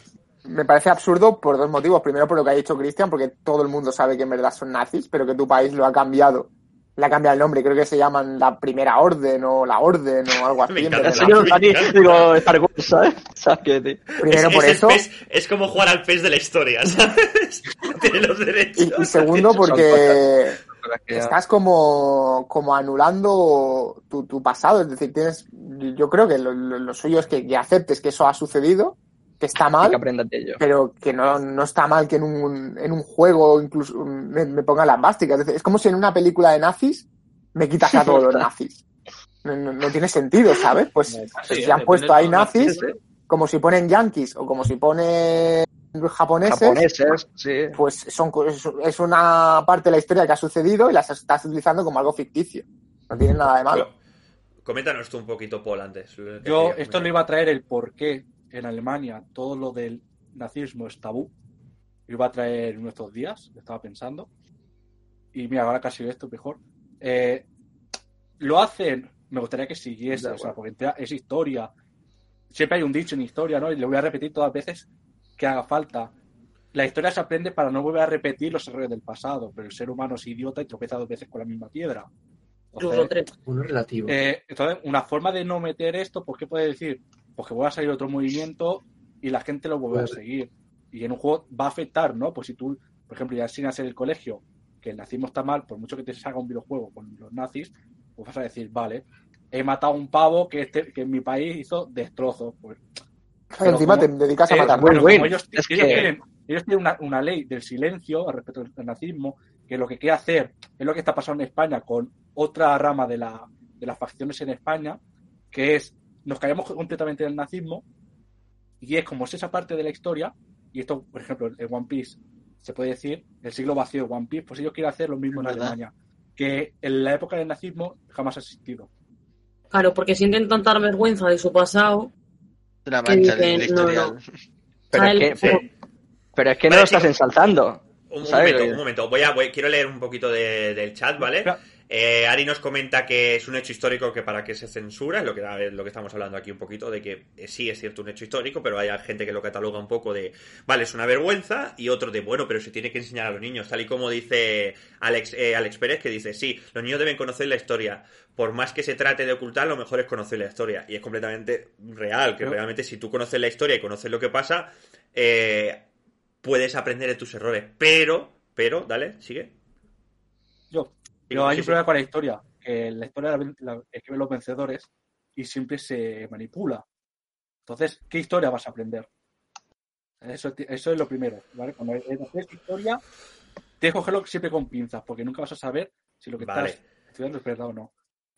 me parece absurdo por dos motivos. Primero, por lo que ha dicho Cristian, porque todo el mundo sabe que en verdad son nazis, pero que tu país lo ha cambiado. Le ha cambiado el nombre, creo que se llaman la Primera Orden o la Orden o algo *laughs* así. Me en encanta. vez de Señor nazis. Dani, digo, Star Wars, ¿sabes? ¿Sabes qué decir? Primero es, por es eso. pez- es como jugar al pez de la historia, *laughs* ¿sabes? Tiene los derechos. Y, y segundo, porque estás como, como anulando tu, tu pasado. Es decir, tienes, yo creo que lo, lo- lo suyo es que, que aceptes que eso ha sucedido, que está mal, que aprendas de ello. pero que no, no está mal que en un, en un juego incluso me, me pongan las básicas. Es, como si en una película de nazis me quitas a *laughs* todos los nazis. No, no- no tiene sentido, ¿sabes? Pues Sí, si han puesto ahí nazis, como si ponen yankees o como si ponen japoneses, Japoneses, sí. pues son, es, es una parte de la historia que ha sucedido y las estás utilizando como algo ficticio. No tiene nada de malo. Coméntanos tú un poquito, Paul, antes. Yo esto comentar. iba a traer el por qué en Alemania todo lo del nazismo es tabú. Iba a traer en estos días, estaba pensando. Y mira, ahora casi esto mejor. Eh, lo hacen, me gustaría que siguiese, o sea, porque es historia. Siempre hay un dicho en historia, ¿no? Y lo voy a repetir todas las veces que haga falta. La historia se aprende para no volver a repetir los errores del pasado, pero el ser humano es idiota y tropeza dos veces con la misma piedra. Entonces, tres. Uno relativo. eh, entonces, una forma de no meter esto, pues, ¿qué puede decir? Pues que vuelva a salir otro movimiento y la gente lo vuelve a seguir. Y en un juego va a afectar, ¿no? Pues si tú, por ejemplo, ya enseñas en el colegio que el nazismo está mal, por mucho que te salga un videojuego con los nazis, pues vas a decir, vale, he matado a un pavo que, este, que en mi país hizo destrozos. Pues, pero Encima como- te dedicas a eh, matar. bueno, Win-win. como ellos, Es ellos que- tienen, ellos tienen una, una ley del silencio al respecto del nazismo, que lo que quiere hacer es lo que está pasando en España con otra rama de, la, de las facciones en España, que es, nos callamos completamente del nazismo, y es como es esa parte de la historia, y esto, por ejemplo, en One Piece, se puede decir, el siglo vacío de One Piece, pues ellos quieren hacer lo mismo en ¿Verdad? Alemania, que en la época del nazismo jamás ha existido. Claro, porque sienten tanta vergüenza de su pasado. Que mancha de dicen, la no. Pero es que, pero es que no Vale, lo estás chicos. ensalzando. Un momento, un momento. Voy a, voy- quiero leer un poquito de- del chat, ¿vale? Espera, Eh, Ari nos comenta que es un hecho histórico que para qué se censura, es lo que, es lo que estamos hablando aquí un poquito, de que eh, sí es cierto un hecho histórico, pero hay gente que lo cataloga un poco de, vale, es una vergüenza, y otro de, bueno, pero se tiene que enseñar a los niños, tal y como dice Alex, eh, Alex Pérez, que dice, sí, los niños deben conocer la historia, por más que se trate de ocultar, lo mejor es conocer la historia, y es completamente real, que realmente si tú conoces la historia y conoces lo que pasa, puedes aprender de tus errores, pero, pero, dale, sigue. Yo. Pero hay un problema con la historia, que la historia la, la escriben los vencedores y siempre se manipula. Entonces, ¿qué historia vas a aprender? Eso, eso es lo primero, ¿vale? Cuando haces historia, tienes que cogerlo siempre con pinzas, porque nunca vas a saber si lo que Vale. estás estudiando es verdad o no.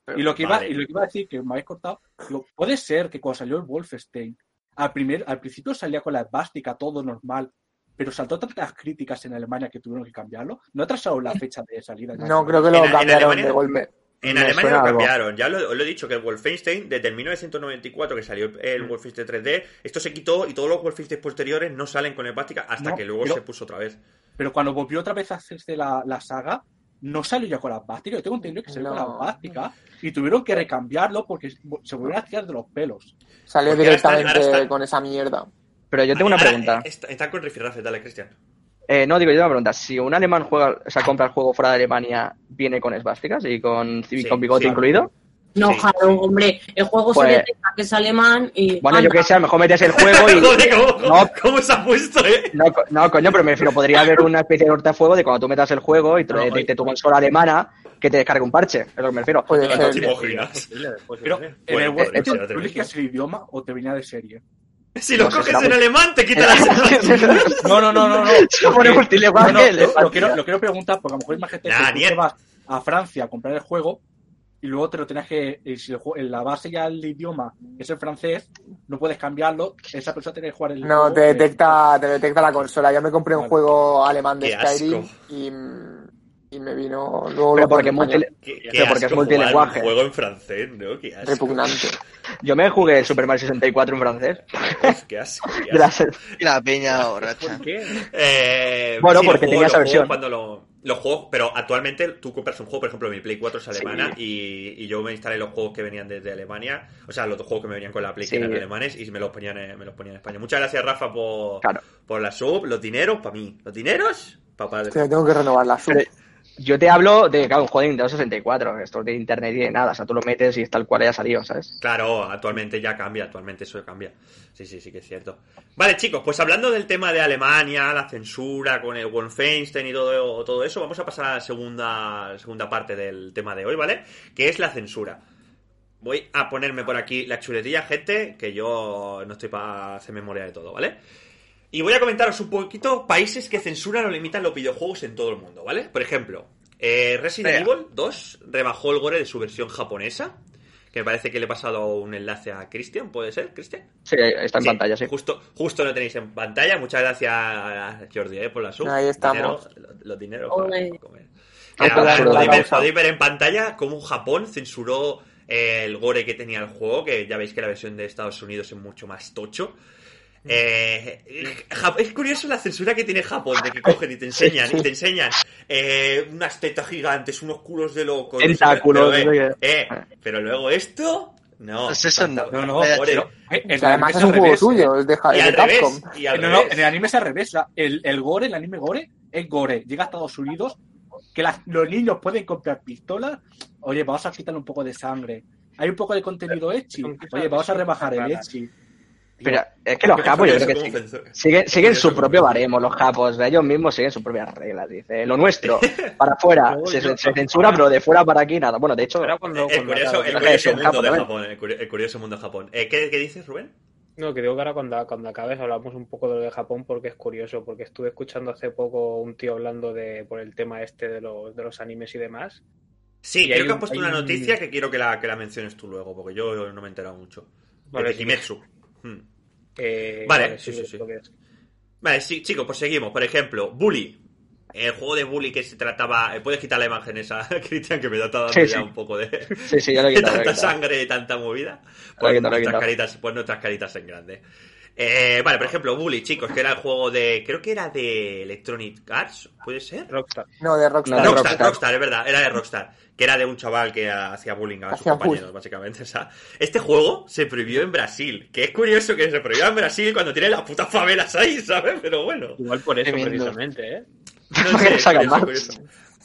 Pero- y, lo que iba, y lo que iba a decir, que me habéis cortado, digo, puede ser que cuando salió el Wolfenstein, al, primer, al principio salía con la esvástica, todo normal, pero saltó tantas críticas en Alemania que tuvieron que cambiarlo. ¿No atrasaron la fecha de salida? No, creo que lo En- en cambiaron Alemania- de golpe. En Alemania lo algo. cambiaron, ya lo, lo he dicho, que el Wolfenstein, desde el 1994 que salió el Mm. Wolfenstein 3D, esto se quitó y todos los Wolfenstein posteriores no salen con hepática hasta No, que luego pero- se puso otra vez. Pero cuando volvió otra vez a hacerse la, la saga, no salió ya con las básicas. Yo tengo entendido que salió No. con las básicas y tuvieron que recambiarlo porque se volvieron a tirar de los pelos. Salió Porque ahora están- directamente ahora están- con esa mierda. Pero yo tengo una Ahora, pregunta. eh, está- Están con rifirrafe, dale, Cristian. Eh, no, digo, yo tengo una pregunta. Si un alemán juega, o sea, compra el juego fuera de Alemania, ¿viene con esvásticas y con, Sí, con bigote sí. incluido? No, Sí. claro, hombre. El juego Pues- se detecta que es alemán y. Bueno, yo que sé, a lo mejor metes el juego y... *laughs* Joder, ¿cómo, No. cómo se ha puesto, eh? No, no, coño, pero me refiero, podría haber una especie de cortafuego de cuando tú metas el juego y te No, te- oye. te tu consola alemana que te descargue un parche, es lo que me refiero. Puede No, ser. ¿te imaginas? Pero en el eh, Wolfenstein, eh, ¿tú elegías el idioma o te venía de serie? Si lo No coges en muy- alemán, te quita la *laughs* *laughs* No, no, no, no. no. Porque- no, no, le lo, lo quiero, lo quiero preguntar porque a lo mejor imagínate Nah, que tú vas a Francia a comprar el juego y luego te lo tienes que. y si el en la base ya el idioma es el francés, no puedes cambiarlo. Esa persona tiene que jugar el No, juego te detecta, te detecta la consola. Yo me compré un Vale. juego alemán de Qué asco. Skyrim y, y me vino luego Pero lo porque multi-. Qué, qué Pero porque es multilingüaje. un juego en francés, ¿no? Qué asco. repugnante. *laughs* Yo me jugué el Super Mario 64 en francés. Qué asco, qué De la asco. se- Y la peña borracha. ¿Por qué? Eh, Bueno, sí, porque los tenía juegos- esa versión. Cuando lo, los juegos, pero actualmente tú compras un juego, por ejemplo, mi Play 4 es alemana y, y yo me instalé los juegos que venían desde Alemania, o sea, los dos juegos que me venían con la Play que Sí. eran alemanes y me los ponían en, me los ponían en España. Muchas gracias, Rafa, por, Claro. por la sub, los dineros para mí. Los dineros, papá. Hostia, tengo que renovar la sub. Yo te hablo de, claro, un juego de Nintendo 64, esto de internet y de nada, o sea, tú lo metes y es tal cual haya salido, ¿sabes? Claro, actualmente ya cambia, actualmente eso cambia. Sí, sí, sí que es cierto. Vale, chicos, pues hablando del tema de Alemania, la censura con el Wolfenstein y todo, todo eso, vamos a pasar a la segunda, segunda parte del tema de hoy, ¿vale? Que es la censura. Voy a ponerme por aquí la chuletilla, gente, que yo no estoy para hacer memoria de todo, ¿vale? Y voy a comentaros un poquito países que censuran o limitan los videojuegos en todo el mundo, ¿vale? Por ejemplo, eh, Resident. Evil 2 rebajó el gore de su versión japonesa, que me parece que le he pasado un enlace a Cristian, ¿puede ser, Cristian? Sí, está en Sí, pantalla, sí. Justo, justo lo tenéis en pantalla. Muchas gracias a Jordi eh, por la sub. Ahí estamos. Dinero, los, los dineros para comer. Nada, la podéis, ver, podéis ver en pantalla cómo Japón censuró eh, el gore que tenía el juego, que ya veis que la versión de Estados Unidos es mucho más tocho. Eh, Jap- es curioso la censura que tiene Japón, de que *laughs* cogen y te enseñan, y te enseñan eh, unas tetas gigantes, unos culos de qué, Tentáculos, pero, eh, eh, pero luego esto, no. Pues eso no. Eh, O sea, además es un juego revés, suyo, es de, Ja- Y es de al revés, Capcom. y al Eh, no, revés. en el anime es al revés. o sea, el, el gore, el anime gore, es gore. Llega a Estados Unidos, que las- los niños pueden comprar pistolas. Oye, vamos a quitarle un poco de sangre. Hay un poco de contenido ecchi. Oye, vamos a rebajar el ecchi. Pero es que los japos yo creo que siguen, siguen, su propio baremo, los japos, ellos mismos siguen sus propias reglas, dice, lo nuestro, *laughs* para afuera, se, censura, pero de fuera para aquí nada. Bueno, de hecho, El curioso, el curioso mundo Japón, de. Japón. El el curioso mundo de Japón. Eh, ¿qué, ¿Qué dices, Rubén? No, que digo que ahora cuando, cuando acabes hablamos un poco de lo de Japón porque es curioso, porque estuve escuchando hace poco un tío hablando de por el tema este de los, de los animes y demás. Sí, Y creo que un- puesto hay una un- noticia que quiero que la, que la menciones tú luego, porque yo no me he enterado mucho. Vale, de sí. Hmm. Eh, Vale, sí, sí, sí. Vale, sí, chicos, pues seguimos. Por ejemplo, Bully. El juego de Bully que se trataba... eh, Puedes quitar la imagen esa, *laughs* Cristian, que me está dando Sí, ya sí. un poco de, sí, sí, ya lo he de quitado, lo he tanta sangre y tanta movida. Lo he Pues quitado, lo he nuestras caritas, pues nuestras caritas en grande. Eh, vale, por ejemplo, Bully, chicos, que era el juego de. Creo que era de Electronic Arts, ¿puede ser? Rockstar. No, de Rockstar. No, Rockstar, Rockstar. Rockstar, es verdad, era de Rockstar. Que era de un chaval que hacía bullying a sus compañeros, bullying. básicamente. O sea, este juego se prohibió en Brasil. Que es curioso que se prohibió en Brasil cuando tiene las putas favelas ahí, ¿sabes? Pero bueno. Igual por eso, Tremendo. precisamente, ¿eh? No ¿Para qué lo sé, curioso, curioso.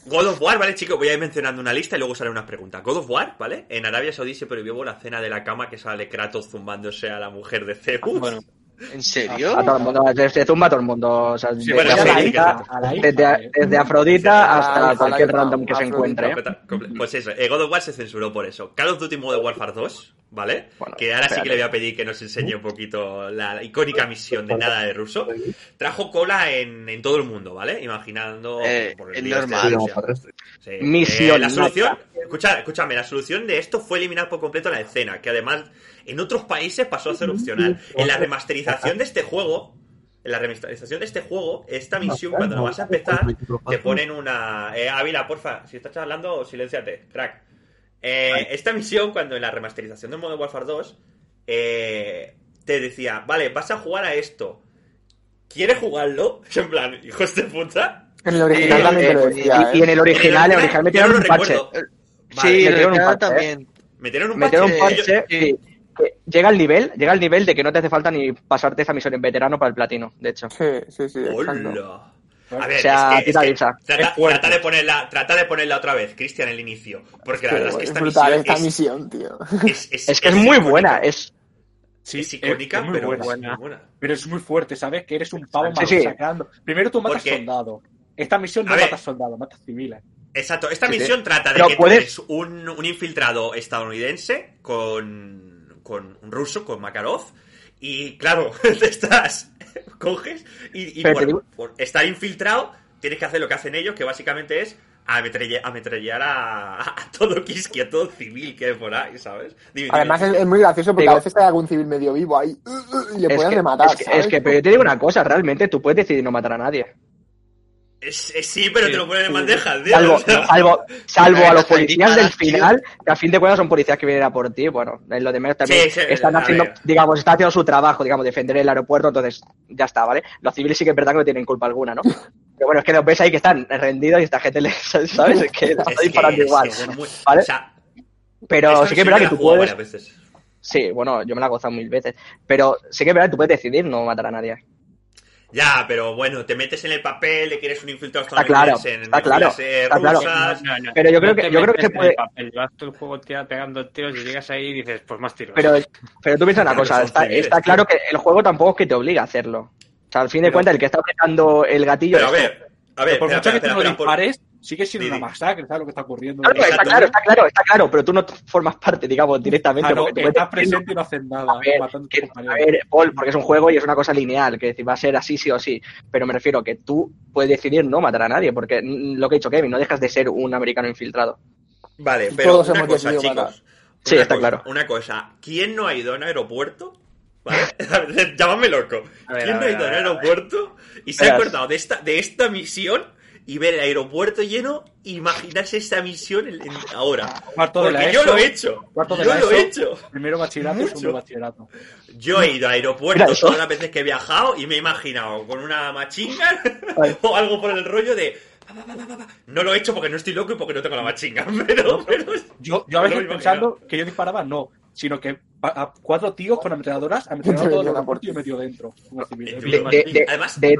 God of War, ¿vale, chicos? Voy a ir mencionando una lista y luego salen unas preguntas. God of War, ¿vale? En Arabia Saudí se prohibió la cena de la cama que sale Kratos zumbándose a la mujer de Zeus. Bueno, ¿En serio? A todo el mundo, se, se zumba a todo el mundo. O sea, desde, bueno, Afrodita, sí, a la hija, desde, desde Afrodita A la hasta cualquier a la random que se encuentre. Pues eso, eh, God of War se censuró por eso. Call of Duty Modern Warfare 2, ¿vale? Bueno, que ahora sí que le voy a pedir que nos enseñe un poquito la icónica misión de nada de ruso. Trajo cola en, en todo el mundo, ¿vale? Imaginando Eh, por este de normal. Sí. Misión Eh, la solución, escucha, escúchame, la solución de esto fue eliminar por completo la escena, que además en otros países pasó a ser opcional. En la remasterización de este juego, en la remasterización de este juego, esta misión cuando la vas a empezar, te ponen una. Eh, Ávila, porfa, si estás hablando, silenciate, crack. Eh, esta misión, cuando en la remasterización de Modern Warfare 2, eh, te decía, vale, vas a jugar a esto. ¿Quieres jugarlo? *laughs* En plan, hijos de puta. En el original Eh, también te lo eh, decía, y, y en ¿eh? el original, el original metieron un parche. Sí, Vale, el metieron un original parche, también. Metieron un parche. Metieron un parche llega al nivel, llega al nivel de que no te hace falta ni pasarte esa misión en veterano para el platino, de hecho. Sí, sí, sí. ¡Hola! A ver, O sea, es que, es que trata, de ponerla, trata de ponerla otra vez, Cristian, el inicio. Porque la Sí, verdad es que es esta brutal misión esta es, misión, tío. es, Es que es muy icónica. buena, es Sí, es icónica, es muy pero buena. es muy buena. Pero es muy fuerte, ¿sabes? Que eres un pavo Sí, sí. masacrando. Primero tú matas Porque- soldados. Esta misión no matas soldados, matas civiles. Exacto, esta Sí, sí. misión trata de Pero que puedes- tú eres un, un infiltrado estadounidense con, con un ruso, con Makarov, y claro, *laughs* te estás, *laughs* coges y, por, digo- por estar infiltrado tienes que hacer lo que hacen ellos, que básicamente es ametrallar a, *laughs* a todo Kiski, a todo civil que hay por ahí, ¿sabes? Dime, dime. Además es, es muy gracioso porque Digo- a veces hay algún civil medio vivo ahí y le pueden que, rematar, es que- ¿sabes? es que, pero yo te digo una cosa, realmente tú puedes decidir no matar a nadie. Es- es- sí, pero te lo ponen en bandeja, tío. Salvo, o sea, salvo, a los policías del final, que a fin de cuentas son policías que vienen a por ti. Bueno, en lo de menos también Sí, sí, están haciendo, ver. digamos, están haciendo su trabajo, digamos, defender el aeropuerto, entonces ya está, ¿vale? Los civiles sí que es verdad que no tienen culpa alguna, ¿no? *laughs* Pero bueno, es que los ves ahí que están rendidos y esta gente les, *laughs* ¿sabes? Es que les está disparando igual. es muy- ¿vale? o sea, Pero sí que es verdad que tú puedes, sí, bueno, yo me la he gozado mil veces, pero sí que es verdad que tú puedes decidir no matar a nadie. Ya, pero bueno, te metes en el papel de que eres un infiltrado Está claro, estadounidense en está claro, mentiras, eh, está claro. rusas. No, no, Pero yo creo no que- yo creo que se en puede- el papel, Vas todo el juego tira- pegando tiros y llegas ahí y dices, pues más tiros. Pero, pero tú piensas una *laughs* Claro, cosa, está, civiles, está tío. claro que el juego tampoco es que te obliga a hacerlo. O sea, al fin de cuentas, el que está apretando el gatillo Pero a ver, a ver, por espera, mucho espera, que tú no espera, por- sigue siendo Di, una masacre, ¿sabes lo que está ocurriendo? Claro, está claro, está claro, está claro, pero tú no formas parte, digamos, directamente. Claro, porque tú estás presente y no haces nada, A ver, matando a que- tus a compañeros. ver, Paul, porque es un juego y es una cosa lineal, que decir, va a ser así sí o sí. Pero me refiero que tú puedes decidir no matar a nadie, porque lo que ha dicho Kevin, no dejas de ser un americano infiltrado. Vale, pero Todos una hemos cosa, decidido chicos. matar. Sí, está cosa, claro. Una cosa, ¿quién no ha ido a un aeropuerto? ¿Vale? *laughs* Llámame loco. A ver, ¿Quién a no ha ido a a a ver. aeropuerto y se ha acordado de esta, de esta misión y ver el aeropuerto lleno imaginarse esa misión en- en- ahora? Cuarto de la yo ESO, lo he hecho. cuarto de Yo la lo he hecho. Primero bachillerato y Mucho. segundo bachillerato. Yo he ido a aeropuertos todas las veces que he viajado y me he imaginado con una machinga *laughs* o algo por el rollo de. No lo he hecho porque no estoy loco y porque no tengo la machinga, *laughs* pero. pero Yo, yo a veces me pensando que yo disparaba, no, sino que a, cuatro tíos con ametralladoras ametrallaron *laughs* todo el aeropuerto y yo metido dentro. Además- de-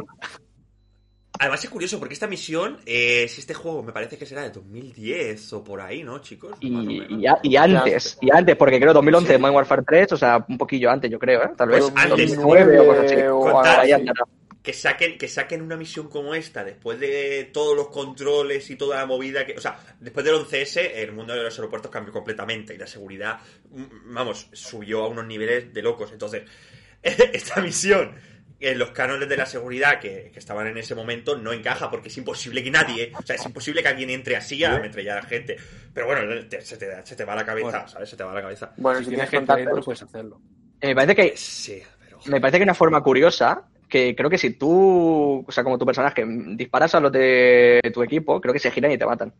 Además es curioso porque esta misión, eh, si este juego me parece que será de 2010 o por ahí, ¿no, chicos? Y, y, a- y antes, y antes, porque creo 2011 Modern Warfare 3, o sea, un poquillo antes, yo creo, ¿eh? Tal vez. Pues antes. 2009 o cosas así. o Contar-. Que saquen, que saquen una misión como esta, después de todos los controles y toda la movida que. O sea, después del 11S, el mundo de los aeropuertos cambió completamente y la seguridad, mm, vamos, subió a unos niveles de locos. Entonces, *laughs* esta misión, en los cánones de la seguridad que, que estaban en ese momento, no encaja porque es imposible que nadie. O sea, es imposible que alguien entre así a ametrallar a gente. Pero bueno, te- se, te, se te va la cabeza, Bueno. ¿sabes? Se te va la cabeza. Bueno, Si si tienes tienes gente dentro, puedes hacerlo. Eh, Me parece que Sí, pero. me parece que hay una forma curiosa que creo que si tú, o sea, como tu personaje, disparas a los de tu equipo, creo que se giran y te matan.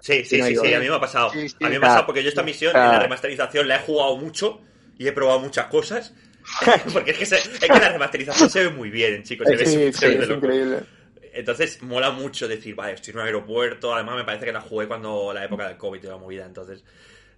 Sí, sí, no sí, sí, eh. a mí me ha pasado. Sí, sí. a mí me ha pasado porque yo esta misión o sea, en la remasterización la he jugado mucho y he probado muchas cosas *laughs* Porque es que, se- es que la remasterización se ve muy bien, chicos. Se ve, Sí, se ve sí, es loco. increíble. Entonces mola mucho decir, vale, estoy en un aeropuerto. Además, me parece que la jugué cuando la época del COVID y la movida. Entonces,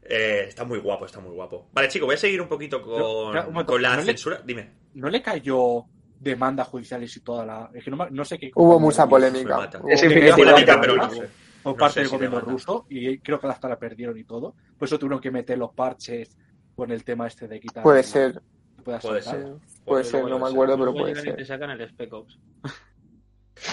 eh, está muy guapo, está muy guapo. Vale, chicos, voy a seguir un poquito con, Pero, espera, un momento, con la ¿no le- censura. Dime. ¿No le cayó demandas judiciales y toda la. Es que no, me- no sé qué. Hubo mucha polémica. Es mucha infinito, polémica, polémica. pero no sé. Por No parte sé del si gobierno ruso y creo que hasta la perdieron y todo. Por eso tuvieron que meter los parches con el tema este de quitar. Puede ser, Puede ser. puede ser, no me acuerdo, pero puede y te ser. sacan el Spec Ops. *laughs*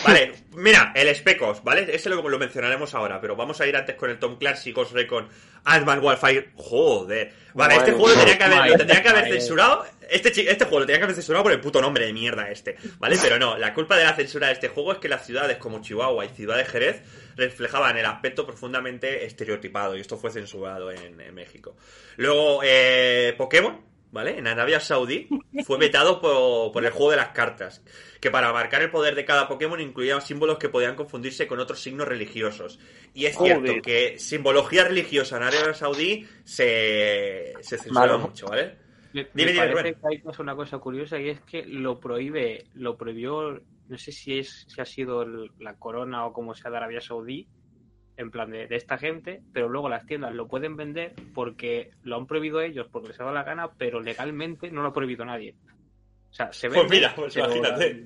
Vale, mira, el Specos, ¿vale? Ese lo, lo mencionaremos ahora, pero vamos a ir antes con el Tom Clancy Ghost Recon Advanced Warfare. Joder. Vale, este juego tenía que haber, lo tendría que haber censurado. Este, este juego lo tenía que haber censurado por el puto nombre de mierda este, ¿vale? Pero no, la culpa de la censura de este juego es que las ciudades como Chihuahua y Ciudad de Jerez reflejaban el aspecto profundamente estereotipado y esto fue censurado en, en México. Luego, eh, Pokémon, ¿vale? En Arabia Saudí *laughs* fue vetado por, por el juego de las cartas, que para marcar el poder de cada Pokémon incluía símbolos que podían confundirse con otros signos religiosos. Y es Joder. cierto que simbología religiosa en Arabia Saudí se, se censura Malo. mucho, ¿vale? Me, Dime, me dime, parece que hay cosa- una cosa curiosa y es que lo prohíbe, lo prohibió, no sé si es si ha sido el- la corona o como sea de Arabia Saudí, en plan de, de esta gente, pero luego las tiendas lo pueden vender porque lo han prohibido ellos porque les ha dado la gana, pero legalmente no lo ha prohibido nadie. O sea, se ve. Pues mira, pues imagínate.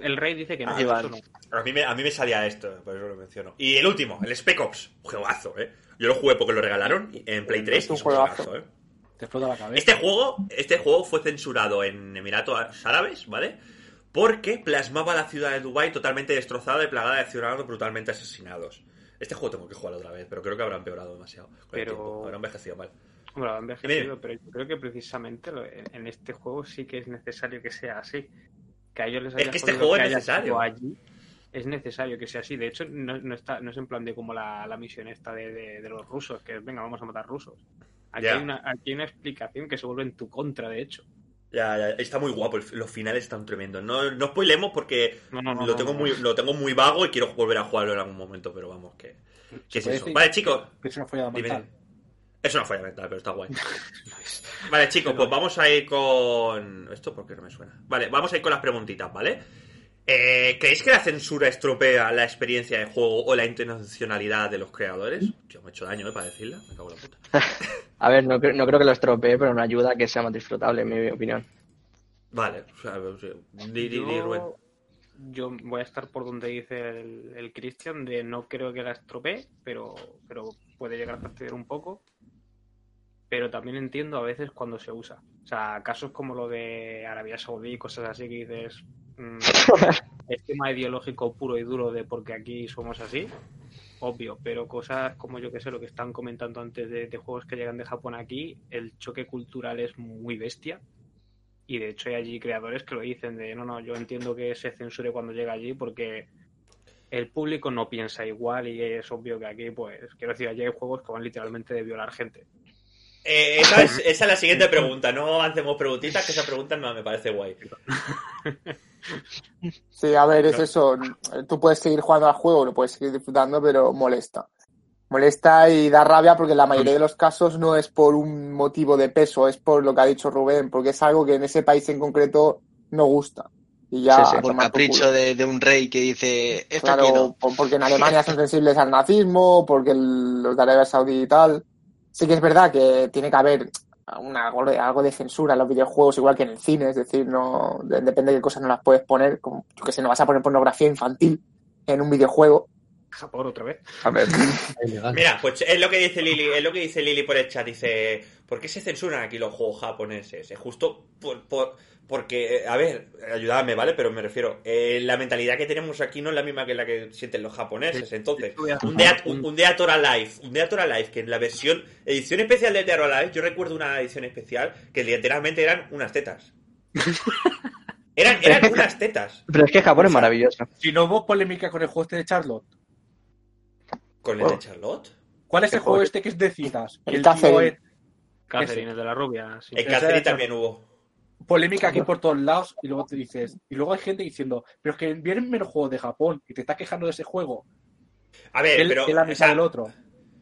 El rey dice que no, van. no. A mí, me, a mí me salía esto, por eso lo menciono. Y el último, el Spec Ops. Juegazo, ¿eh? Yo lo jugué porque lo regalaron en Play 3 Es y un es un juegazo, juegazo. ¿eh? Te explota la cabeza. Este juego, este juego fue censurado en Emiratos Árabes, ¿vale? Porque plasmaba la ciudad de Dubái totalmente destrozada y plagada de ciudadanos brutalmente asesinados. Este juego tengo que jugar otra vez, pero creo que habrá empeorado demasiado. con el Pero- tiempo. Habrá envejecido mal. Bueno, ha envejecido, pero yo creo que precisamente en este juego sí que es necesario que sea así. Que a ellos les Es haya que este jodido juego es haya necesario. sido allí. Es necesario que sea así. De hecho, no, no está, no es en plan de como la, la misión esta de, de- de los rusos, que venga, vamos a matar rusos. Aquí, hay una, aquí hay una explicación que se vuelve en tu contra, de hecho. Ya, ya, está muy guapo, el- los finales están tremendos. No, no spoilemos porque No, no, no, lo, tengo no. muy, lo tengo muy vago y quiero volver a jugarlo en algún momento, pero vamos, que... ¿Qué es eso? Vale, chicos, es una follada Dime. mental. Es una falla mental, pero está guay. *laughs* Vale, chicos, pues vamos a ir con. ¿Esto por qué no me suena? Vale, vamos a ir con las preguntitas, ¿vale? Eh, ¿Creéis que la censura estropea la experiencia de juego o la intencionalidad de los creadores? Tío, me he hecho daño, ¿eh? Para decirla. Me cago en la puta. *laughs* A ver, no, no creo que lo estropee, pero me ayuda a que sea más disfrutable, en mi opinión. Vale, o sea, o sea, di, di, di, Rubén. Yo, yo voy a estar por donde dice el, el Christian de no creo que la estropee, pero, pero puede llegar a fastidiar un poco. Pero también entiendo a veces cuando se usa. O sea, casos como lo de Arabia Saudí, cosas así que dices. Mm, *laughs* es tema ideológico puro y duro de porque aquí somos así. Obvio, pero cosas como yo que sé, lo que están comentando antes de, de juegos que llegan de Japón aquí, el choque cultural es muy bestia. Y de hecho hay allí creadores que lo dicen de no, no, yo entiendo que se censure cuando llega allí porque el público no piensa igual y es obvio que aquí, pues, quiero decir, allí hay juegos que van literalmente de violar gente. Eh, esa, es, *laughs* esa es la siguiente pregunta. No hacemos preguntitas, que esa pregunta no me parece guay. *laughs* Sí, a ver, es eso. Tú puedes seguir jugando al juego, lo puedes seguir disfrutando, pero molesta. Molesta y da rabia porque la mayoría de los casos no es por un motivo de peso, es por lo que ha dicho Rubén, porque es algo que en ese país en concreto no gusta. Y ya, Sí, sí, Por capricho de, de un rey que dice, esto Claro, porque en *laughs* Alemania son sensibles al nazismo, porque el- los de Arabia Saudí y tal. Sí que es verdad que tiene que haber una, algo, de, algo de censura en los videojuegos, igual que en el cine, es decir, no de- depende de qué cosas no las puedes poner, como yo que sé, no vas a poner pornografía infantil en un videojuego. Japón otra vez. A ver. *laughs* Mira, pues es lo que dice Lili, es lo que dice Lili por el chat. Dice, ¿por qué se censuran aquí los juegos japoneses? Es justo por, por- porque, eh, a ver, ayudadme, ¿vale? Pero me refiero, eh, la mentalidad que tenemos aquí no es la misma que la que sienten los japoneses. Entonces, un Dead, un, un Dead or Alive, un Dead or Alive, que en la versión, edición especial de Dead or Alive, yo recuerdo una edición especial que literalmente eran unas tetas. *laughs* Eran, eran unas tetas. pero es que Japón es maravilloso. Si no hubo polémica con el juego este de Charlotte, ¿Con el de Charlotte? ¿cuál es ¿Qué el juego juego? este que es de citas? El El Catherine. el de la rubia. sí. En Esa Catherine también hubo. Polémica aquí por todos lados y luego te dices, y luego hay gente diciendo, pero es que vienen menos juegos de Japón y te estás quejando de ese juego. A ver, ¿Qué pero... la o mitad sea, del otro?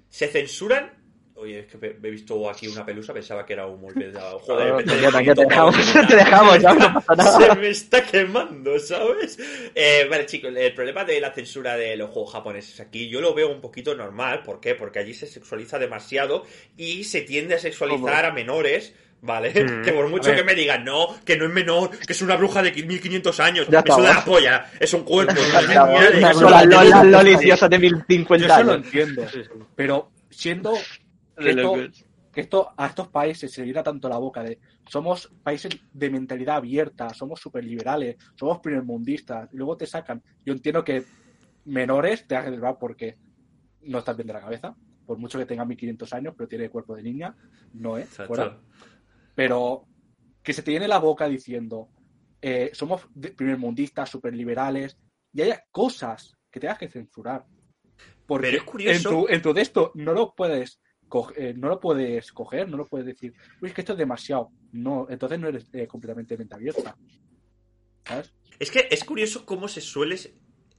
se censuran Oye, es que he visto aquí una pelusa, pensaba que era un molde. Joder, No, tranquilo, te dejamos, *laughs* te dejamos, ya no pasa nada. Se me está quemando, ¿sabes? Eh, vale, chicos, el problema de la censura de los juegos japoneses aquí, yo lo veo un poquito normal. ¿Por qué? Porque allí se sexualiza demasiado y se tiende a sexualizar a menores. ¿Vale? Mm, *laughs* que por mucho que me digan, no, que no es menor, que es una bruja de 1500 años, Ya eso de la polla, es un cuerpo. Ya es una estamos. niña de- Una eso sola no- lola loliciosa de Yo 1050 eso lo años. entiendo. Pero siendo que esto, locos. que esto a estos países se llena tanto la boca de somos países de mentalidad abierta, somos súper liberales, somos primermundistas, y luego te sacan. Yo entiendo que menores te hagan llevar porque no estás bien de la cabeza, por mucho que tenga 1500 años, pero tiene cuerpo de niña, no es. Exacto. fuera. Pero que se te llene la boca diciendo eh, somos primermundistas, súper liberales, y haya cosas que tengas que censurar. Porque Pero es curioso. En tu, en tu de esto no lo puedes co- eh, no lo puedes coger, no lo puedes decir, uy, es que esto es demasiado. No, entonces no eres eh, completamente mente abierta. ¿Sabes? Es que es curioso cómo se suele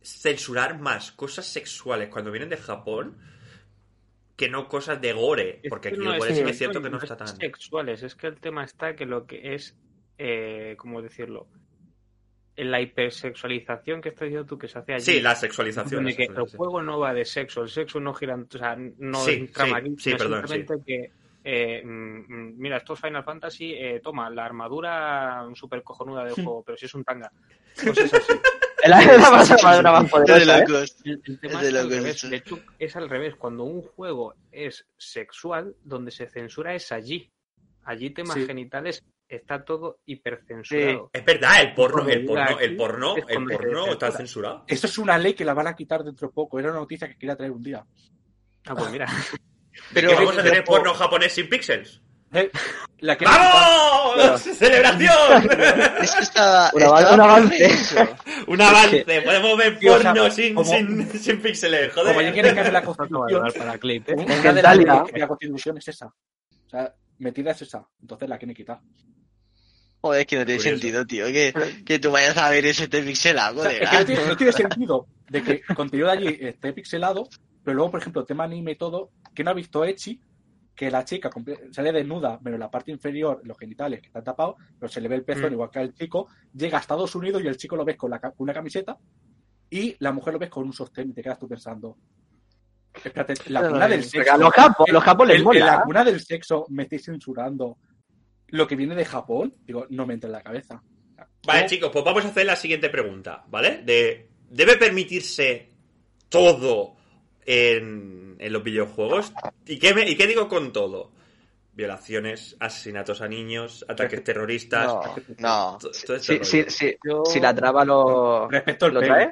censurar más cosas sexuales cuando vienen de Japón que no cosas de gore. Porque que aquí no es sí que es sexual, cierto que no está es tan. sexuales, es que el tema está que lo que es, eh, ¿cómo decirlo? En la hipersexualización que estás diciendo tú que se hace allí. Sí, la sexualización. donde que el juego no va de sexo, el sexo no gira, o sea, no Sí, es trama sí, perdón, simplemente que eh, mm, mm, mira, esto es Final Fantasy, eh, toma, la armadura super cojonuda del *laughs* juego, pero si es un tanga. *laughs* Cosas así. La la más, la más De poderosa, ¿eh? locos. El, el tema Es de es al locos revés. eso. De hecho, es al revés. Cuando un juego es sexual, donde se censura es allí. Allí temas Sí. genitales está todo hipercensurado. Es verdad, el porno, el porno, el porno, el porno está censura. censurado. Esto es una ley que la van a quitar dentro de poco. Era una noticia que quería traer un día. Ah, pues mira. *laughs* ¿De Pero- vamos a tener porno japonés sin píxeles? Eh, La que ¡Vamos! ¡Celebración! *laughs* Es que estaba. Un estaba avance, un avance. Un podemos ver Tío, o sea, porno sin, como- sin, sin píxeles, Como ya joder. quieren cambiar la *laughs* constitución, para clip, ¿eh? una de las Italia. leyes de la constitución es esa. O sea, metida es esa. Entonces la quieren quitar. Joder, es que no tiene Curioso. sentido, tío. Que, que tú vayas a ver ese te pixelado, O sea, de es que no verdad. tiene, no tiene *laughs* sentido de que el contenido de allí esté pixelado, pero luego, por ejemplo, tema anime y todo, que no ha visto Echi, que la chica sale desnuda, pero la parte inferior, los genitales que están tapados, pero se le ve el pezón Mm. igual que al chico, llega a Estados Unidos y el chico lo ves con, la, con una camiseta y la mujer lo ves con un sostén y te quedas tú pensando. Espérate, la cuna del sexo. los japos, los japos les en- en mola. la cuna del sexo me estáis censurando lo que viene de Japón. Digo, no me entra en la cabeza. Vale, ¿Cómo? chicos, pues vamos a hacer la siguiente pregunta, ¿vale? De, ¿Debe permitirse todo en, en los videojuegos? ¿Y qué, me- ¿Y qué digo con todo? Violaciones, asesinatos a niños, ataques terroristas, No, No. todo este si, si, si, Yo- si la traba lo, Respecto al lo trae.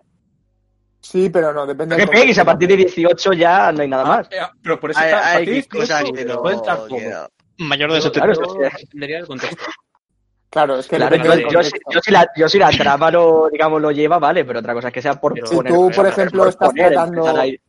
Sí, pero no, depende Que pegues, a partir de 18 ya no hay nada Ah, más. eh, pero por eso Hay, está, a hay partir de cosas 18 que no. puede entrar todo. que no. Mayor de Yo- 70. Claro, el contexto. Claro, es que Claro, yo, yo, si, yo si la, yo si la trama lo, digamos, lo lleva, vale, pero otra cosa es que sea por Si poner. tú, por ejemplo, por estás poner, tratando- empezar ahí.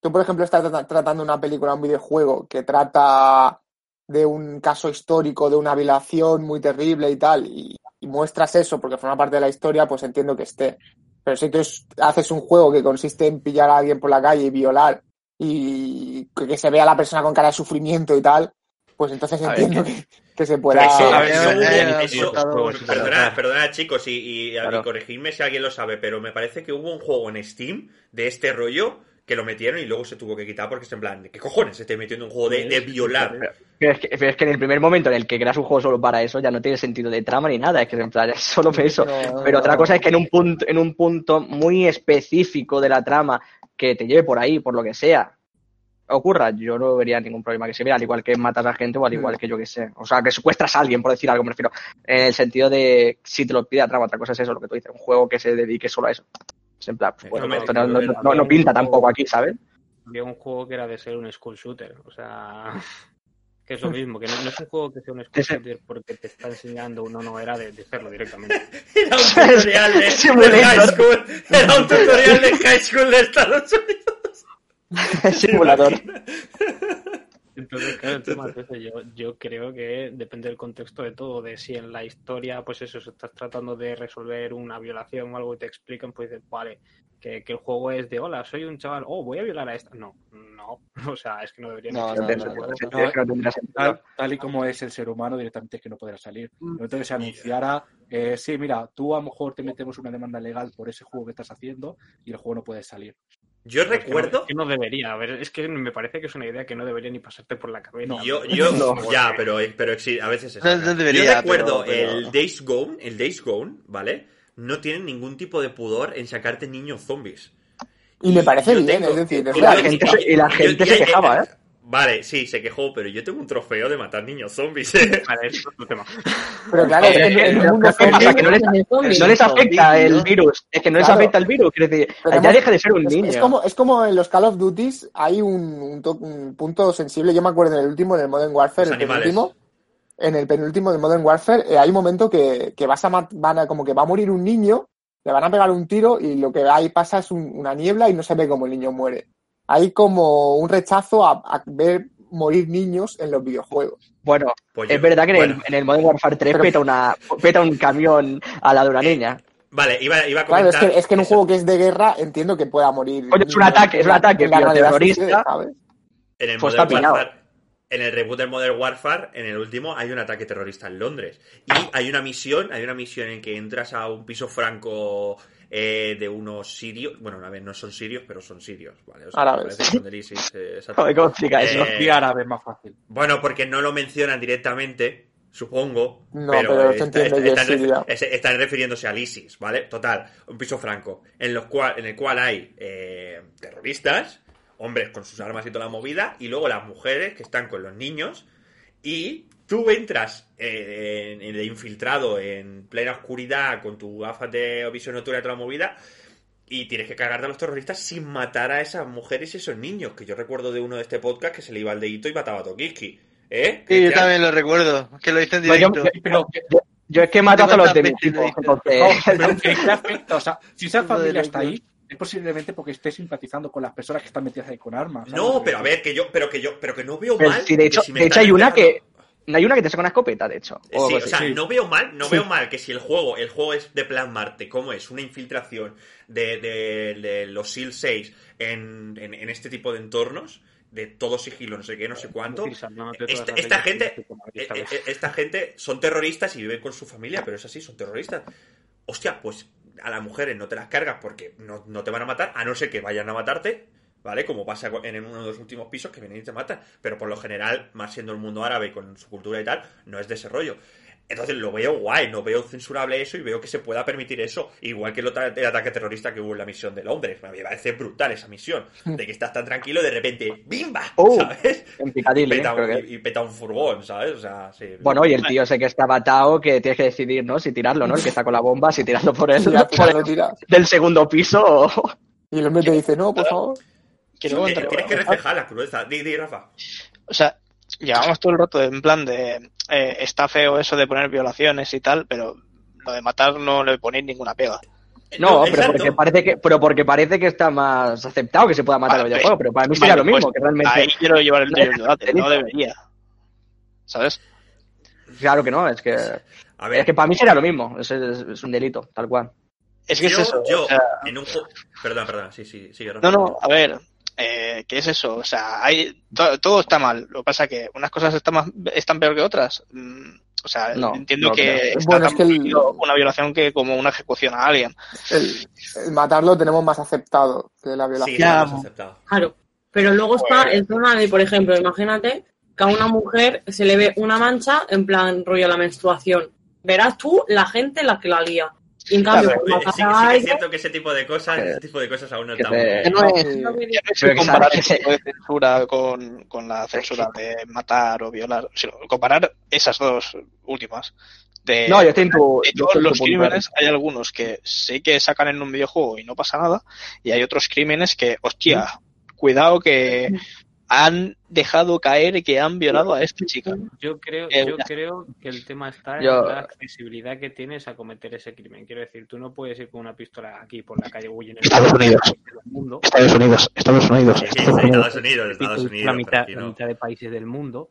Tú, por ejemplo, estás trata- tratando una película, un videojuego que trata de un caso histórico, de una violación muy terrible y tal, y, y muestras eso porque forma parte de la historia, pues entiendo que esté. Pero si tú es- haces un juego que consiste en pillar a alguien por la calle y violar y que, se vea a la persona con cara de sufrimiento y tal, pues entonces A ver, entiendo que, que se pueda... Eso- a ver, yo- eso- Perdonad, perdonad, chicos, y, y, y Claro. corregidme si alguien lo sabe, pero me parece que hubo un juego en Steam de este rollo que lo metieron y luego se tuvo que quitar porque es en plan, ¿qué cojones se estoy metiendo un juego de, de violar? Pero es, que, pero es que en el primer momento en el que creas un juego solo para eso ya no tiene sentido de trama ni nada, es que en plan es solo eso. No, Pero otra cosa es que en un punto, en un punto muy específico de la trama que te lleve por ahí, por lo que sea, ocurra, yo no vería ningún problema que se vea, al igual que matas a gente o al igual que yo que sé. O sea, que secuestras a alguien, por decir algo, me refiero. En el sentido de si te lo pide la trama, otra cosa es eso, lo que tú dices, un juego que se dedique solo a eso. Es en plan, pues, bueno, no, esto no, no, no- no- pinta tampoco aquí, ¿sabes? Había un juego que era de ser un school shooter. O sea, *laughs* que es lo mismo. Que no, no es un juego que sea un school shooter porque te está enseñando. No, no, era de, de hacerlo directamente. *laughs* Era un *laughs* tutorial de, de. High School, era un tutorial de High School de Estados Unidos. Simulador. Entonces, claro, el tema es ese. Yo, yo creo que depende del contexto de todo, de si en la historia, pues eso, si estás tratando de resolver una violación o algo y te explican, pues dices, vale, que, que el juego es de, hola, soy un chaval, oh, voy a violar a esta. No, no, *laughs* o sea, es que no debería No, no, no, no, no. Tal, tal y como es el ser humano, directamente es que no podrá salir. El momento que se anunciara, eh, sí, mira, tú a lo mejor te metemos una demanda legal por ese juego que estás haciendo y el juego no puede salir. Yo Pero es que no- recuerdo. es que no debería, a ver, es que me parece que es una idea que no debería ni pasarte por la cabeza. No. Yo, yo, No. ya, pero, pero sí, a veces es. No, no debería, yo recuerdo pero- pero- el Days Gone, el Days Gone, ¿vale? No tienen ningún tipo de pudor en sacarte niños zombies. Y me parece bien, tengo- es decir, es Y la la gente se- y la gente se quejaba, ¿eh? Vale, sí, se quejó, pero yo tengo un trofeo de matar niños zombies. ¿eh? Vale, *laughs* eso es otro tema. Pero claro, es que en, en un mundo ¿Qué pasa? Que no les, no les afecta el ¿no? virus. Es que no les afecta el virus. Quiero decir, Pero ya hemos- deja de ser un Es, niño. es como, es como en los Call of Duties hay un, un to- un punto sensible. Yo me acuerdo en el último, en el Modern Warfare, Los el penúltimo. En el penúltimo de Modern Warfare eh, hay un momento que, que vas a van a, como que va a morir un niño, le van a pegar un tiro y lo que ahí pasa es un- una niebla y no se ve cómo el niño muere. Hay como un rechazo a, a ver morir niños en los videojuegos. Bueno, Pues es yo- verdad que en, el, en el Modern Warfare 3 Pero- peta, una, peta un camión a la de una niña. Vale, iba, iba a Claro, comentar. es que, es que en un juego que es de guerra entiendo que pueda morir. Es un ataque, es un ataque, en la tío, realidad terrorista. sucede, ¿sabes? En el Pues Modern. Warfare, en el reboot del Modern Warfare, en el último, hay un ataque terrorista en Londres. Y hay una misión, hay una misión en que entras a un piso franco eh, de unos sirios. Bueno, a ver, no son sirios, pero son sirios, ¿vale? O sea, Árabes. parece que son del ISIS, eh, exacto. Joder, ¿cómo explica eso? Eh, Y árabe es más fácil. Bueno, porque no lo mencionan directamente, supongo. No, pero, está- está- están, están refiriéndose al ISIS, ¿vale? Total, un piso franco, en, los cual, en el cual hay eh, terroristas, hombres con sus armas y toda la movida, y luego las mujeres que están con los niños, y tú entras eh, en, en el infiltrado en plena oscuridad con tu gafas de visión nocturna y toda la movida, y tienes que cargarte a los terroristas sin matar a esas mujeres y esos niños. Que yo recuerdo de uno de este podcast que se le iba al dedito y mataba a Tokiski. ¿Eh? Sí, yo Cristian? también lo recuerdo, que lo hice en directo. yo- Pero, yo- yo es que mato a los de mi ¿Cuántas equipo. veces entonces- *laughs* no, pero ¿en qué afecta? O sea, si esa de familia está ahí, es posiblemente porque esté simpatizando con las personas que están metidas ahí con armas. ¿sabes? No, pero a ver, que yo, pero que yo, pero que no veo Pero mal. sí, de hecho, si de hecho hay una que. Hay una que te saca una escopeta, de hecho. Eh, o Sí, o sea, sí. no veo mal, no Sí. veo mal que si el juego, el juego es de plasmarte cómo es una infiltración de, de- de los SEAL 6 en, en, en este tipo de entornos, de todo sigilo, no sé qué, no sé cuánto. Esta, esta gente, como eh, esta eh, esta gente son terroristas y viven con su familia, pero es así, son terroristas. Hostia, pues a las mujeres no te las cargas porque no, no te van a matar, a no ser que vayan a matarte, ¿vale? Como pasa en uno de los últimos pisos que vienen y te matan. Pero por lo general, más siendo el mundo árabe con su cultura y tal, no es de ese rollo. Entonces lo veo guay, no veo censurable eso y veo que se pueda permitir eso, igual que el, el ataque terrorista que hubo en la misión de Londres. Me parece brutal esa misión, de que estás tan tranquilo y de repente ¡bimba! Oh, ¿Sabes? En peta, un, que- y- y peta un furgón, ¿sabes? O sea, sí. Bueno, y el tío ese que está batado, que tienes que decidir, ¿no? Si tirarlo, ¿no? El que está con la bomba, si tirarlo por al por el- *laughs* *laughs* del segundo piso o... Y el hombre te dice, no, por favor. Que luego tienes que reflejar la crudeza. Di, di, Rafa. O sea, llevamos todo el rato en plan de eh, está feo eso de poner violaciones y tal, pero lo de matar no le ponéis ninguna pega. No, pero porque parece que, pero porque parece que está más aceptado que se pueda matar Vale, el videojuego, pero para mí Vale, sería lo pues, mismo, que realmente, Ahí quiero llevar el, *laughs* debate, no debería. ¿Sabes? claro que no, es que, A ver, es que para mí sería lo mismo, es, es- es un delito, tal cual. Es que yo, es eso. yo, o sea, en un juego... Perdón, perdón, sí, sí, sigue, Rafa. no, no, a ver, eh, ¿qué es eso? O sea, hay, to- todo está mal. Lo que pasa es que unas cosas están, más, están peor que otras. Mm, O sea, No, entiendo no que creo. está Bueno, tan es que el- una violación que como una ejecución a alguien. El, el matarlo tenemos más aceptado que la violación. más aceptado. Claro. Pero luego está el tema de, por ejemplo, imagínate que a una mujer se le ve una mancha en plan rollo la menstruación. Verás tú la gente la que la lía. Y en cambio, Claro, Eh, matar Sí, a sí que es cierto que ese tipo de cosas, ese tipo de cosas aún no estamos. te- no es, no es comparar que tipo de censura con, con la censura de matar o violar, sino comparar esas dos últimas. De, No, yo estoy en tu, de yo todos estoy en tu los crímenes, hay algunos que sí que sacan en un videojuego y no pasa nada, y hay otros crímenes que, hostia, cuidado que han dejado caer que han violado a esta chica. Yo creo, Eh, yo creo que el tema está Yo- en la accesibilidad que tienes a cometer ese crimen. Quiero decir, tú no puedes ir con una pistola aquí por la calle huyendo Estados Unidos. mundo. Estados Unidos, Estados Unidos. Sí, sí, Estados Unidos, Estados la Unidos. mitad, la mitad de países del mundo,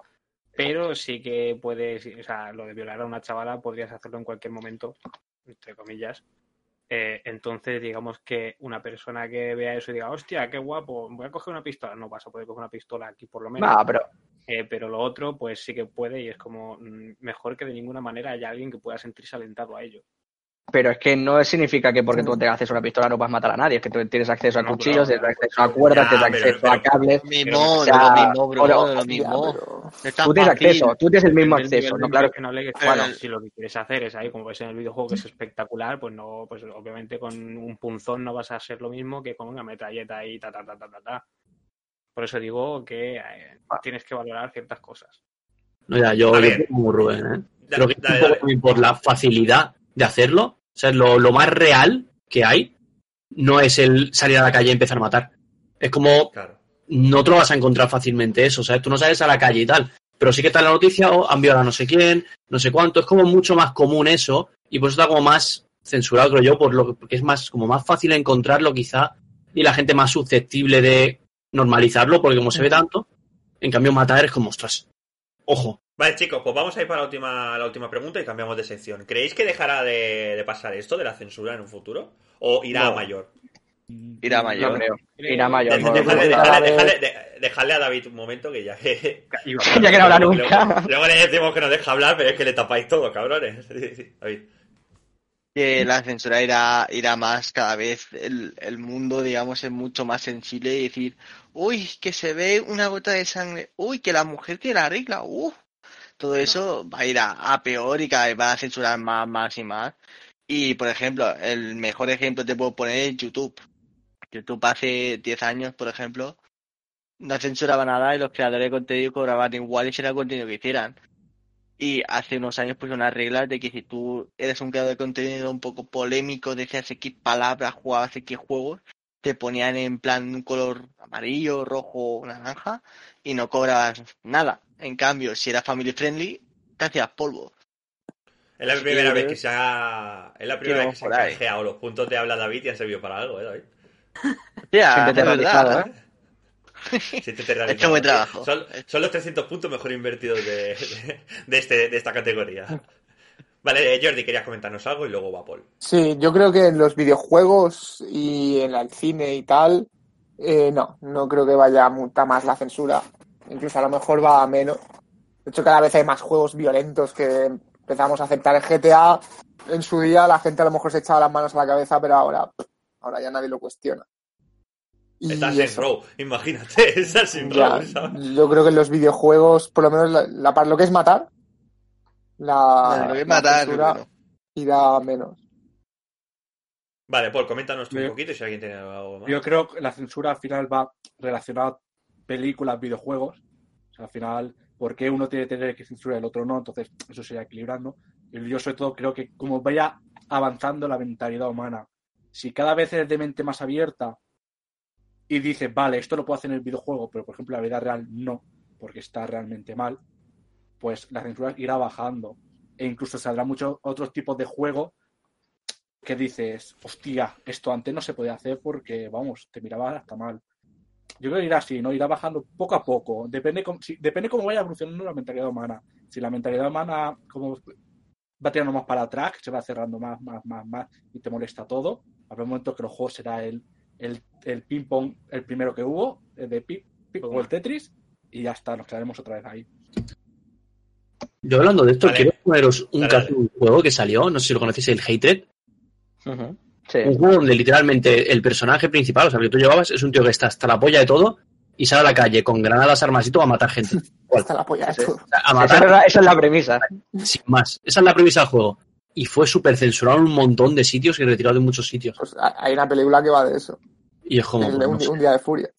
pero sí que puedes, o sea, lo de violar a una chavala podrías hacerlo en cualquier momento, entre comillas. Eh, entonces, digamos que una persona que vea eso y diga, hostia, qué guapo, voy a coger una pistola, no vas a poder coger una pistola aquí por lo menos. No, pero Eh, pero lo otro, pues sí que puede y es como mm, mejor que de ninguna manera haya alguien que pueda sentirse alentado a ello. Pero es que no significa que porque tú tengas acceso a una pistola no puedas matar a nadie. Es que tú tienes acceso a No, cuchillos, tienes acceso a cuerdas, Ya, tienes pero- acceso a cables. Mismo, o no sea, lo mismo, bro, no lo mismo. No Tú tienes fácil. acceso, tú tienes el mismo acceso. No, claro. que Bueno. tengas. si lo que quieres hacer es ahí, como ves en el videojuego, que es espectacular, pues no, pues obviamente con un punzón no vas a ser lo mismo que con una metralleta ahí, ta, ta, ta, ta, ta, ta. Por eso digo que eh, tienes que valorar ciertas cosas. No, ya, yo, A yo como Rubén, ¿eh? Da- Creo que es dale, dale. por la facilidad de hacerlo. O sea, lo, lo más real que hay no es el salir a la calle y empezar a matar. Es como Claro. no te lo vas a encontrar fácilmente eso, ¿sabes? Tú no sales a la calle y tal, pero sí que está en la noticia o han violado a no sé quién, no sé cuánto. Es como mucho más común eso y por eso está como más censurado, creo yo, por lo porque es más como más fácil encontrarlo quizá y la gente más susceptible de normalizarlo porque como se ve tanto, en cambio matar es como, ostras, ojo. Vale, chicos, pues vamos a ir para la última, la última pregunta y cambiamos de sección. ¿Creéis que dejará de, de pasar esto de la censura en un futuro? ¿O irá No. a mayor? Irá No mayor. creo. Irá mayor. De- no, Dejadle, no, a David un momento que ya que... *laughs* Ya que no habla nunca. Luego, luego le decimos que no deja hablar, pero es que le tapáis todo, cabrones. *laughs* Sí, sí, David. que la censura irá, irá más cada vez el, el mundo, digamos, es mucho más sensible y decir, uy, que se ve una gota de sangre, uy, que la mujer que la regla, uff. Todo eso va a ir a, a peor y cada vez va a censurar más, más y más. Y, por ejemplo, el mejor ejemplo te puedo poner es YouTube. YouTube hace 10 años, por ejemplo, no censuraba nada y los creadores de contenido cobraban igual y si era el contenido que hicieran. Y hace unos años pusieron unas reglas de que si tú eres un creador de contenido un poco polémico, decías X palabras, jugabas X juegos, te ponían en plan un color amarillo, rojo, naranja y no cobrabas nada. En cambio, si eras family friendly, te hacías polvo. Es la Sí, primera vez que se ha... Es la primera Sí, vez que se han canjeado los puntos de habla David y han servido para algo, ¿eh, David? Ya, terrorizada, verdad. ¿eh? *laughs* Siéntete realizado. He hecho buen trabajo. Son, son los 300 puntos mejor invertidos de, de, *laughs* de este, de esta categoría. Vale, eh, Jordi, querías comentarnos algo y luego va Paul. Sí, yo creo que en los videojuegos y en el cine y tal, eh, no, no creo que vaya a muta más la censura. Incluso a lo mejor va a menos. De hecho, cada vez hay más juegos violentos que empezamos a aceptar el GTA. En su día la gente a lo mejor se echaba las manos a la cabeza, pero ahora, ahora ya nadie lo cuestiona. Y Estás en eso. row, imagínate, *laughs* estás en Ya, row, yo creo que en los videojuegos, por lo menos la, la par- lo que es matar, la, Lo que es la matar, bueno. irá a menos. Vale, Paul, coméntanos tú un Yo- poquito si alguien tiene algo más. Yo creo que la censura al final va relacionada películas, videojuegos. O sea, al final, ¿por qué uno tiene que tener que censurar y el otro no? Entonces, eso se irá equilibrando. Y yo, sobre todo, creo que como vaya avanzando la mentalidad humana, si cada vez eres de mente más abierta y dices, vale, esto lo puedo hacer en el videojuego, pero por ejemplo la vida real no, porque está realmente mal, pues la censura irá bajando. E incluso saldrán muchos otros tipos de juegos que dices, hostia, esto antes no se podía hacer porque, vamos, te miraba hasta mal. Yo creo que irá así, ¿no? Irá bajando poco a poco. Depende cómo, si- depende cómo vaya evolucionando la mentalidad humana. Si la mentalidad humana como va tirando más para atrás, que se va cerrando más, más, más, más y te molesta todo, habrá un momento que los juegos será el, el, el ping-pong, el primero que hubo, el de pi, pi- o el Tetris, y ya está, nos quedaremos otra vez ahí. Yo hablando de esto, Vale. quiero poneros un caso de un juego que salió, no sé si lo conocéis, el Hatred. Ujú. Sí. Un juego donde literalmente el personaje principal, o sea, el que tú llevabas, es un tío que está hasta la polla de todo y sale a la calle con granadas, armas y todo a matar gente. *laughs* Hasta la polla de Sí. todo. O sea, a Esa matar es, la, esa es la premisa. sin más. Esa es la premisa del juego. Y fue súper censurado en un montón de sitios y retirado de muchos sitios. Pues ha- hay una película que va de eso. Y es como. el de un, no sé. un día de furia.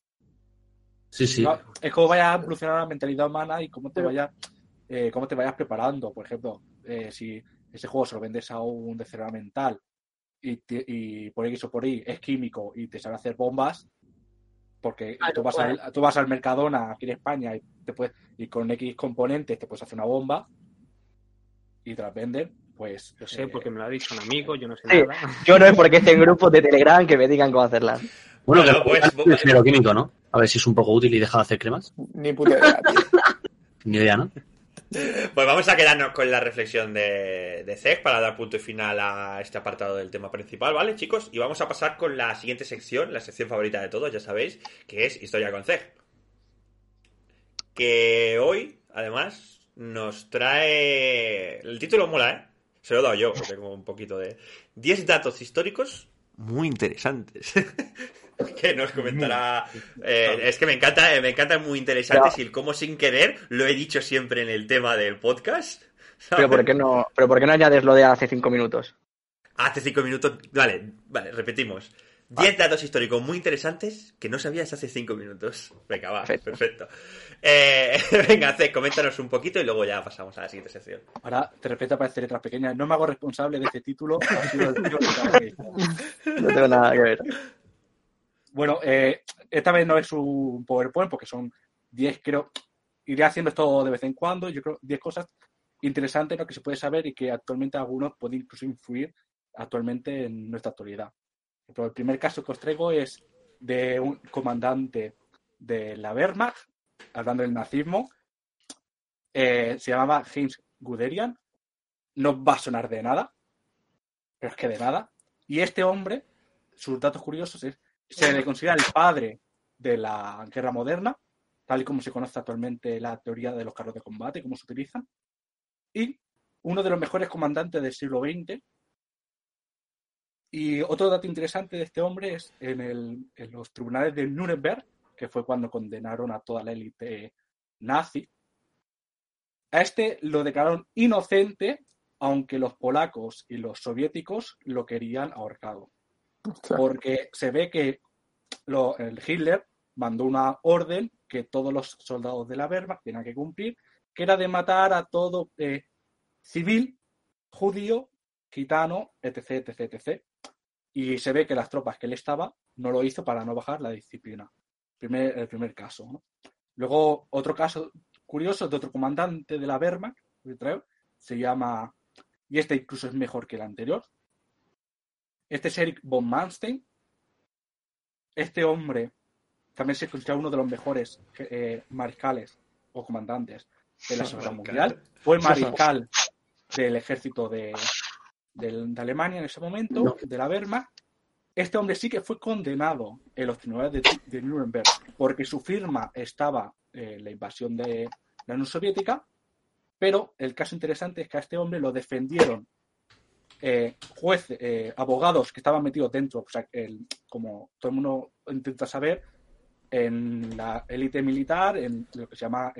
Sí, sí. No, es como vaya evolucionando la mentalidad humana y cómo te vaya eh, cómo te vayas preparando. Por ejemplo, eh, si ese juego se lo vendes a un de cerebro mental y, te- y por X o por Y es químico y te sabe hacer bombas, Porque Claro, tú, vas pues. al, tú vas al Mercadona aquí en España y, te puedes, y con X componentes te puedes hacer una bomba y te las venden, pues... Yo sé, eh, porque me lo ha dicho un amigo, yo no sé Sí. nada. Yo no es porque esté en grupos de Telegram que me digan cómo hacerlas. Bueno, Bueno, que pues, pues, el ingeniero químico, ¿no? A ver si es un poco útil y deja de hacer cremas. Ni puta idea, tío. Ni idea, ¿no? Pues vamos a quedarnos con la reflexión de, de Zeg para dar punto y final a este apartado del tema principal, ¿vale, chicos? Y vamos a pasar con la siguiente sección, la sección favorita de todos, ya sabéis, que es Historia con Zeg. Que hoy, además, nos trae. El título mola, ¿eh? Se lo he dado yo, porque tengo un poquito de. 10 datos históricos muy interesantes. *laughs* *laughs* que nos comentará. eh, es que me encanta, eh, me encantan muy interesantes y el cómo sin querer lo he dicho siempre en el tema del podcast. *laughs* Pero ¿por qué no, pero ¿por qué no añades lo de hace cinco minutos? Hace cinco minutos. Vale, vale, repetimos. 10 datos históricos muy interesantes que no sabías hace cinco minutos. Venga, va, perfecto. Perfecto. Eh, *laughs* venga, Cez, coméntanos un poquito y luego ya pasamos a la siguiente sección. Ahora, de repente aparece letras pequeñas. No me hago responsable de este título. No tengo nada que ver. Bueno, eh, esta vez no es un PowerPoint porque son 10, creo. Iré haciendo esto de vez en cuando. Yo creo 10 cosas interesantes que se puede saber y que actualmente algunos pueden incluso influir actualmente en nuestra actualidad. Pero el primer caso que os traigo es de un comandante de la Wehrmacht, hablando del nazismo. Eh, se llamaba Heinz Guderian. No va a sonar de nada, pero es que de nada. Y este hombre, sus datos curiosos es se le considera el padre de la guerra moderna, tal y como se conoce actualmente la teoría de los carros de combate, cómo se utilizan, y uno de los mejores comandantes del siglo XX. Y otro dato interesante de este hombre es en, el- en los tribunales de Nuremberg, que fue cuando condenaron a toda la élite nazi. A este lo declararon inocente, aunque los polacos y los soviéticos lo querían ahorcado porque se ve que lo- el Hitler mandó una orden que todos los soldados de la Wehrmacht tenían que cumplir, que era de matar a todo eh, civil, judío, gitano, etc, etc, etc. Y se ve que las tropas que él estaba no lo hizo para no bajar la disciplina. Primer, el primer caso. Luego, otro caso curioso de otro comandante de la Wehrmacht, se llama, y este incluso es mejor que el anterior, este es Eric von Manstein. Este hombre también se considera uno de los mejores eh, mariscales o comandantes de la Segunda Mundial. Fue mariscal del ejército de, Alemania en ese momento, de la Wehrmacht. Este hombre sí que fue condenado en los tribunales de, de Nuremberg porque su firma estaba en la invasión de la Unión Soviética, pero el caso interesante es que a este hombre lo defendieron eh, jueces, eh, abogados que estaban metidos dentro, o sea, como todo el mundo intenta saber, en la élite militar, en lo que se llama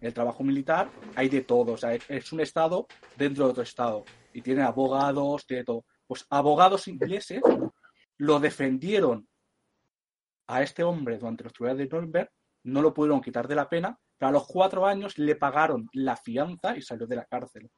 el trabajo militar, hay de todo, o sea, es, un estado dentro de otro estado y tiene abogados, tiene todo. Pues abogados ingleses lo defendieron a este hombre durante los tribunales de Nuremberg, no lo pudieron quitar de la pena, pero a los cuatro años le pagaron la fianza y salió de la cárcel.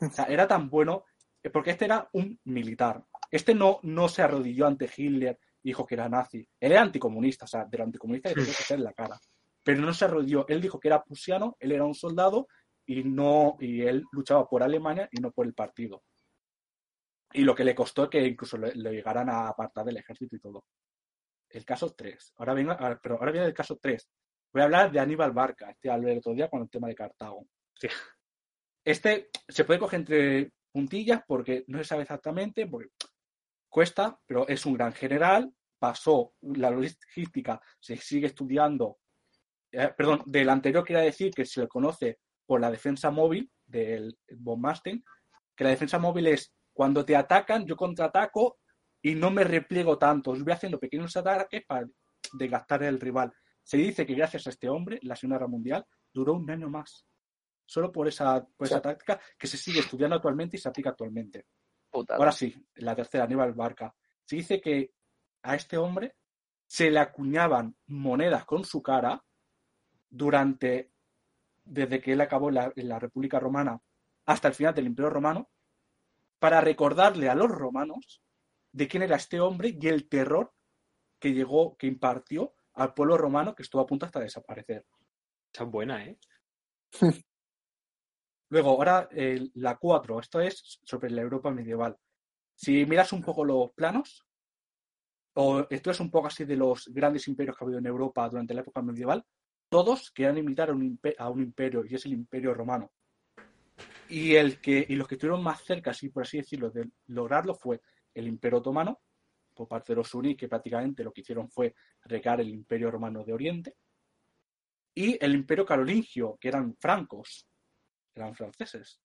O sea, era tan bueno, porque este era un militar. Este no, no se arrodilló ante Hitler y dijo que era nazi. Él era anticomunista, o sea, de lo anticomunista tenía que ser la cara. Pero no se arrodilló. Él dijo que era prusiano, él era un soldado y no y él luchaba por Alemania y no por el partido. Y lo que le costó que incluso le, le llegaran a apartar del ejército y todo. El caso 3. Ahora venga, ahora- pero ahora viene el caso 3. Voy a hablar de Aníbal Barca, este hablé el otro día con el tema de Cartago. Hostia. Este se puede coger entre puntillas porque no se sabe exactamente, porque cuesta, pero es un gran general, pasó la logística, se sigue estudiando, eh, perdón, del anterior quería decir que se le conoce por la defensa móvil del von que la defensa móvil es cuando te atacan, yo contraataco y no me repliego tanto, os voy haciendo pequeños ataques para desgastar el rival. Se dice que gracias a este hombre, la Segunda Guerra Mundial duró un año más. Solo por esa, por esa táctica que se sigue estudiando actualmente y se aplica actualmente. Putada. Ahora sí, la tercera, Aníbal Barca. Se dice que a este hombre se le acuñaban monedas con su cara durante, desde que él acabó en la, en la República Romana hasta el final del Imperio Romano, para recordarle a los romanos de quién era este hombre y el terror que llegó, que impartió al pueblo romano que estuvo a punto hasta de desaparecer. Esa es buena, ¿eh? *laughs* Luego, ahora la 4, esto es sobre la Europa medieval. Si miras un poco los planos, o estudias un poco así de los grandes imperios que ha habido en Europa durante la época medieval, todos querían imitar a un, imperio, y es el imperio romano. Y, el que, y los que estuvieron más cerca, así por así decirlo, de lograrlo fue el imperio otomano, por parte de los suníes, que prácticamente lo que hicieron fue recar el imperio romano de Oriente, y el imperio carolingio, que eran francos, eran franceses.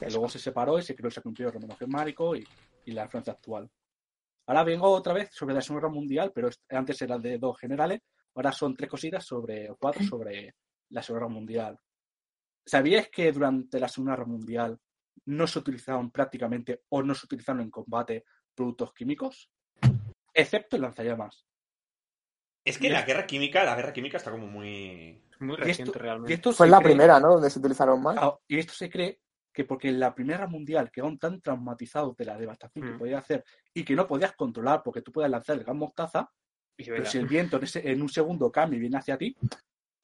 Luego se separó y se creó el Romano Germánico y, y la Francia actual. Ahora vengo otra vez sobre la Segunda Guerra Mundial, pero antes era de dos generales, ahora son tres cositas sobre, o cuatro sobre la Segunda Guerra Mundial. ¿Sabíais que durante la Segunda Guerra Mundial no se utilizaban prácticamente o no se utilizaron en combate productos químicos? Excepto el lanzallamas. Es que la guerra química, la guerra química está como muy. Muy Y esto- y esto Fue se la cree- primera, ¿no? Donde se utilizaron más. Ah, y esto se cree que porque en la Primera Guerra Mundial quedaron tan traumatizados de la devastación que Mm. podía hacer y que no podías controlar porque tú puedes lanzar el gas mostaza, Y pero si el viento en, ese- en un segundo cambia y viene hacia ti,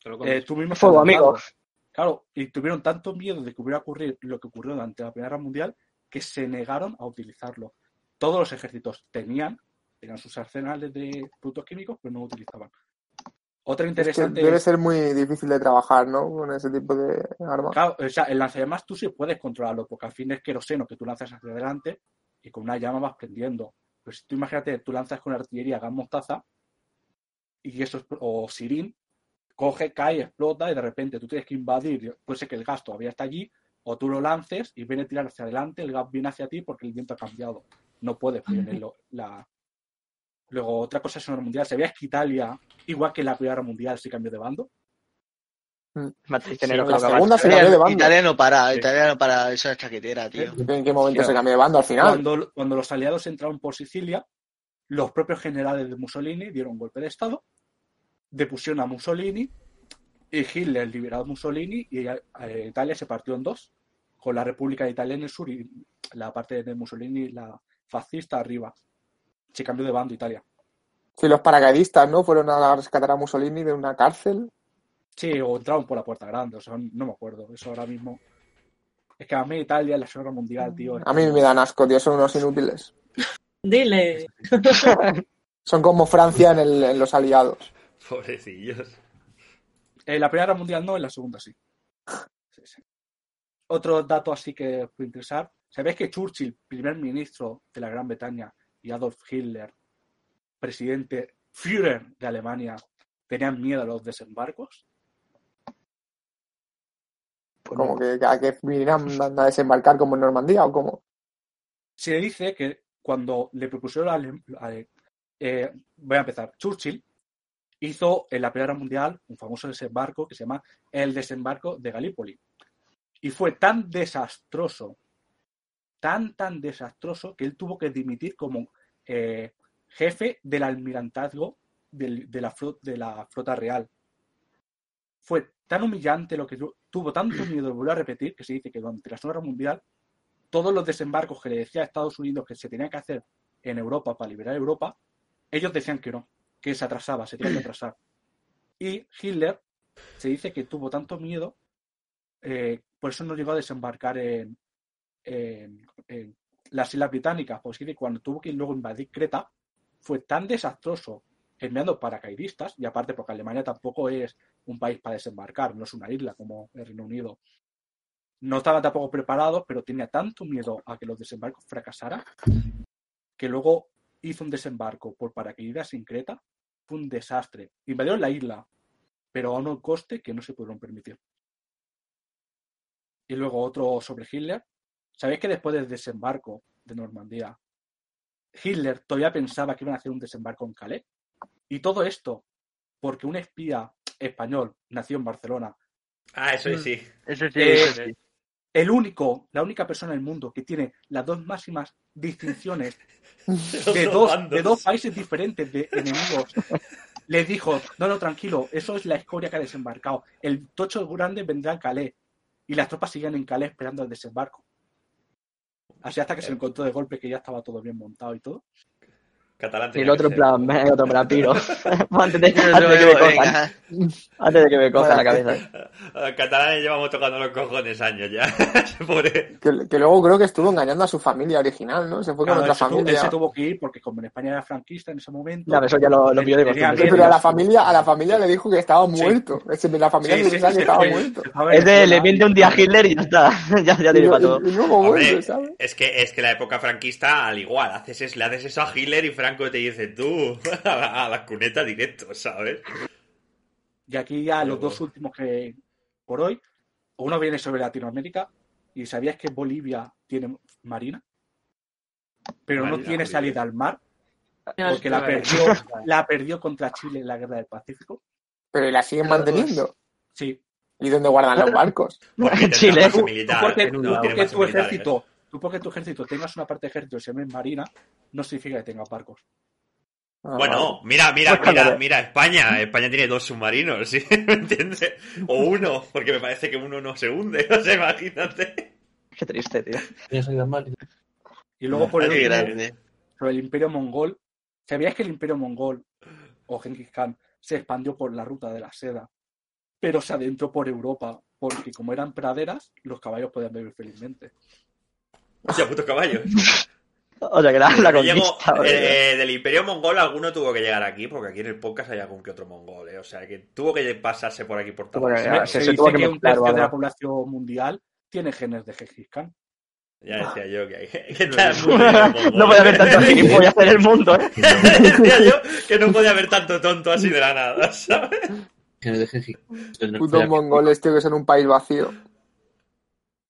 te lo eh, tú mismo Fuego, amigos. Claro, y tuvieron tanto miedo de que hubiera ocurrido lo que ocurrió durante la Primera Guerra Mundial que se negaron a utilizarlo. Todos los ejércitos tenían, tenían sus arsenales de productos químicos, pero no lo utilizaban. Otra Es que interesante debe ser muy difícil de trabajar, ¿no? Con ese tipo de arma. Claro, o sea, el lanzallamas tú sí puedes controlarlo, porque al fin es queroseno que tú lanzas hacia adelante y con una llama vas prendiendo. Pues tú imagínate, tú lanzas con artillería gas mostaza y eso es, o sirín, coge, cae, explota y de repente tú tienes que invadir, puede ser que el gas todavía está allí, o tú lo lances y viene a tirar hacia adelante, el gas viene hacia ti porque el viento ha cambiado. No puedes *laughs* prevenirlo. La... Luego, otra cosa es en el mundial. ¿Sabías que Italia, igual que la Primera Guerra Mundial, se cambió de bando? Matriz Sí, la segunda se cambió de bando. Italia no para, Sí. Italia no para, eso es chaquetera, tío. ¿En qué momento se cambió de bando al final? Cuando, cuando los aliados entraron por Sicilia, los propios generales de Mussolini dieron un golpe de Estado, depusieron a Mussolini y Hitler liberó a Mussolini y eh, Italia se partió en dos, con la República de Italia en el sur y la parte de Mussolini, la fascista, arriba. Se cambió de bando Italia. Si los paracaidistas, ¿no? Fueron a rescatar a Mussolini de una cárcel. Sí, o entraron por la puerta grande, o sea, no me acuerdo. Eso ahora mismo. Es que a mí Italia, en la Segunda Guerra Mundial, tío. A mí me dan asco, tío, son unos inútiles. *laughs* Dile. *laughs* Son como Francia en, el- en los aliados. Pobrecillos. En la Primera Guerra Mundial no, en la Segunda sí. Sí, sí. Otro dato así que os puede interesar. ¿Sabéis que Churchill, primer ministro de la Gran Bretaña, y Adolf Hitler, presidente Führer de Alemania, tenían miedo a los desembarcos? Pues Como no. que, a que vinieran a desembarcar como en Normandía o como. Se dice que cuando le propusieron a, Ale- a- eh, voy a empezar, Churchill hizo en la Primera Guerra Mundial un famoso desembarco que se llama el desembarco de Galípoli. Y fue tan desastroso, tan, tan desastroso, que él tuvo que dimitir como eh, jefe del almirantazgo de, la flota, real. Fue tan humillante lo que tu- tuvo tanto miedo volver a repetir que se dice que durante la Segunda Guerra Mundial todos los desembarcos que le decía a Estados Unidos que se tenían que hacer en Europa para liberar Europa, ellos decían que no, que se atrasaba, se tenía que atrasar. Y Hitler se dice que tuvo tanto miedo, eh, por eso no llegó a desembarcar en las Islas Británicas, dice que cuando tuvo que luego invadir Creta, fue tan desastroso enviando paracaidistas, y aparte porque Alemania tampoco es un país para desembarcar, no es una isla como el Reino Unido. No estaban tampoco preparados, pero tenía tanto miedo a que los desembarcos fracasaran que luego hizo un desembarco por paracaídas en Creta. Fue un desastre. Invadieron la isla, pero a un coste que no se pudieron permitir. Y luego otro sobre Hitler. ¿Sabéis que después del desembarco de Normandía, Hitler todavía pensaba que iban a hacer un desembarco en Calais? Y todo esto porque un espía español nació en Barcelona Ah, eso sí. Eso sí, Eh, eso sí. el único, la única persona en el mundo que tiene las dos máximas distinciones *laughs* de dos, de dos países diferentes de enemigos, le dijo, no, no, tranquilo, eso es la escoria que ha desembarcado. El tocho grande vendrá a Calais. Y las tropas siguen en Calais esperando el desembarco. Así hasta que se encontró de golpe que ya estaba todo bien montado y todo. Catalán Y el otro en plan, "Venga, otro en plan, piro. antes, de, antes de que me cojan. Antes de que me cojan la cabeza. Eh, Catalanes llevamos tocando los cojones años ya. *laughs* Pobre. Que, que luego creo que estuvo engañando a su familia original, ¿no? Se fue con Claro, otra él se tuvo- él familia. se tuvo que ir porque como en España era franquista en ese momento. Ya, eso ya lo, lo pilló de tenía costumbre. Sí, pero a la familia, a la familia le dijo que estaba Sí. muerto. Ese- La familia Sí, le sí, pensaba sí, que estaba sí, muerto. Es de, le miente un día a Hitler y ya está. *laughs* ya, ya tiene para todo. y- y luego Hombre, vuelve, ¿sabes? es que, es que la época franquista, al igual, haces es- le haces eso a Hitler y Franco te dice tú *laughs* a la, a la cuneta directo, ¿sabes? Y aquí ya los dos últimos que por hoy, uno viene sobre Latinoamérica y sabías que Bolivia tiene marina, pero no tiene Bolivia. salida al mar porque la perdió, *laughs* la perdió contra Chile en la guerra del Pacífico. Pero la siguen manteniendo. Sí, ¿Y dónde guardan los barcos? Porque Chile. porque, porque ejército, tú porque tu ejército tengas una parte de ejército y se llame marina, no significa que tenga barcos. Ah, Bueno, mira, mira, Pues mira, mira, España. España tiene dos submarinos, ¿sí? *laughs* ¿Me entiendes? O uno, porque me parece que uno no se hunde, *laughs* o sea, imagínate. Qué triste, tío. Y luego por el grande. sobre el imperio mongol, ¿sabías que el imperio mongol o Genghis Khan se expandió por la ruta de la seda, pero se adentró por Europa porque como eran praderas, los caballos podían vivir felizmente? Hostia, puto caballo. O sea, que la, la Yo llego- conquista. ¿vale? eh, del Imperio Mongol alguno tuvo que llegar aquí, porque aquí en el podcast hay algún que otro mongol, ¿eh? O sea, que tuvo que pasarse por aquí por ya, se, se- se dice que que un o tercio de la población mundial tiene genes de Genghis Khan. Ya decía yo que hay *laughs* que *laughs* no puede haber tanto *laughs* gilipollas en el mundo, ¿eh? decía yo que no podía haber tanto tonto así de la nada, ¿sabes? Genes de Genji. Putos mongoles, tío, que son un país vacío.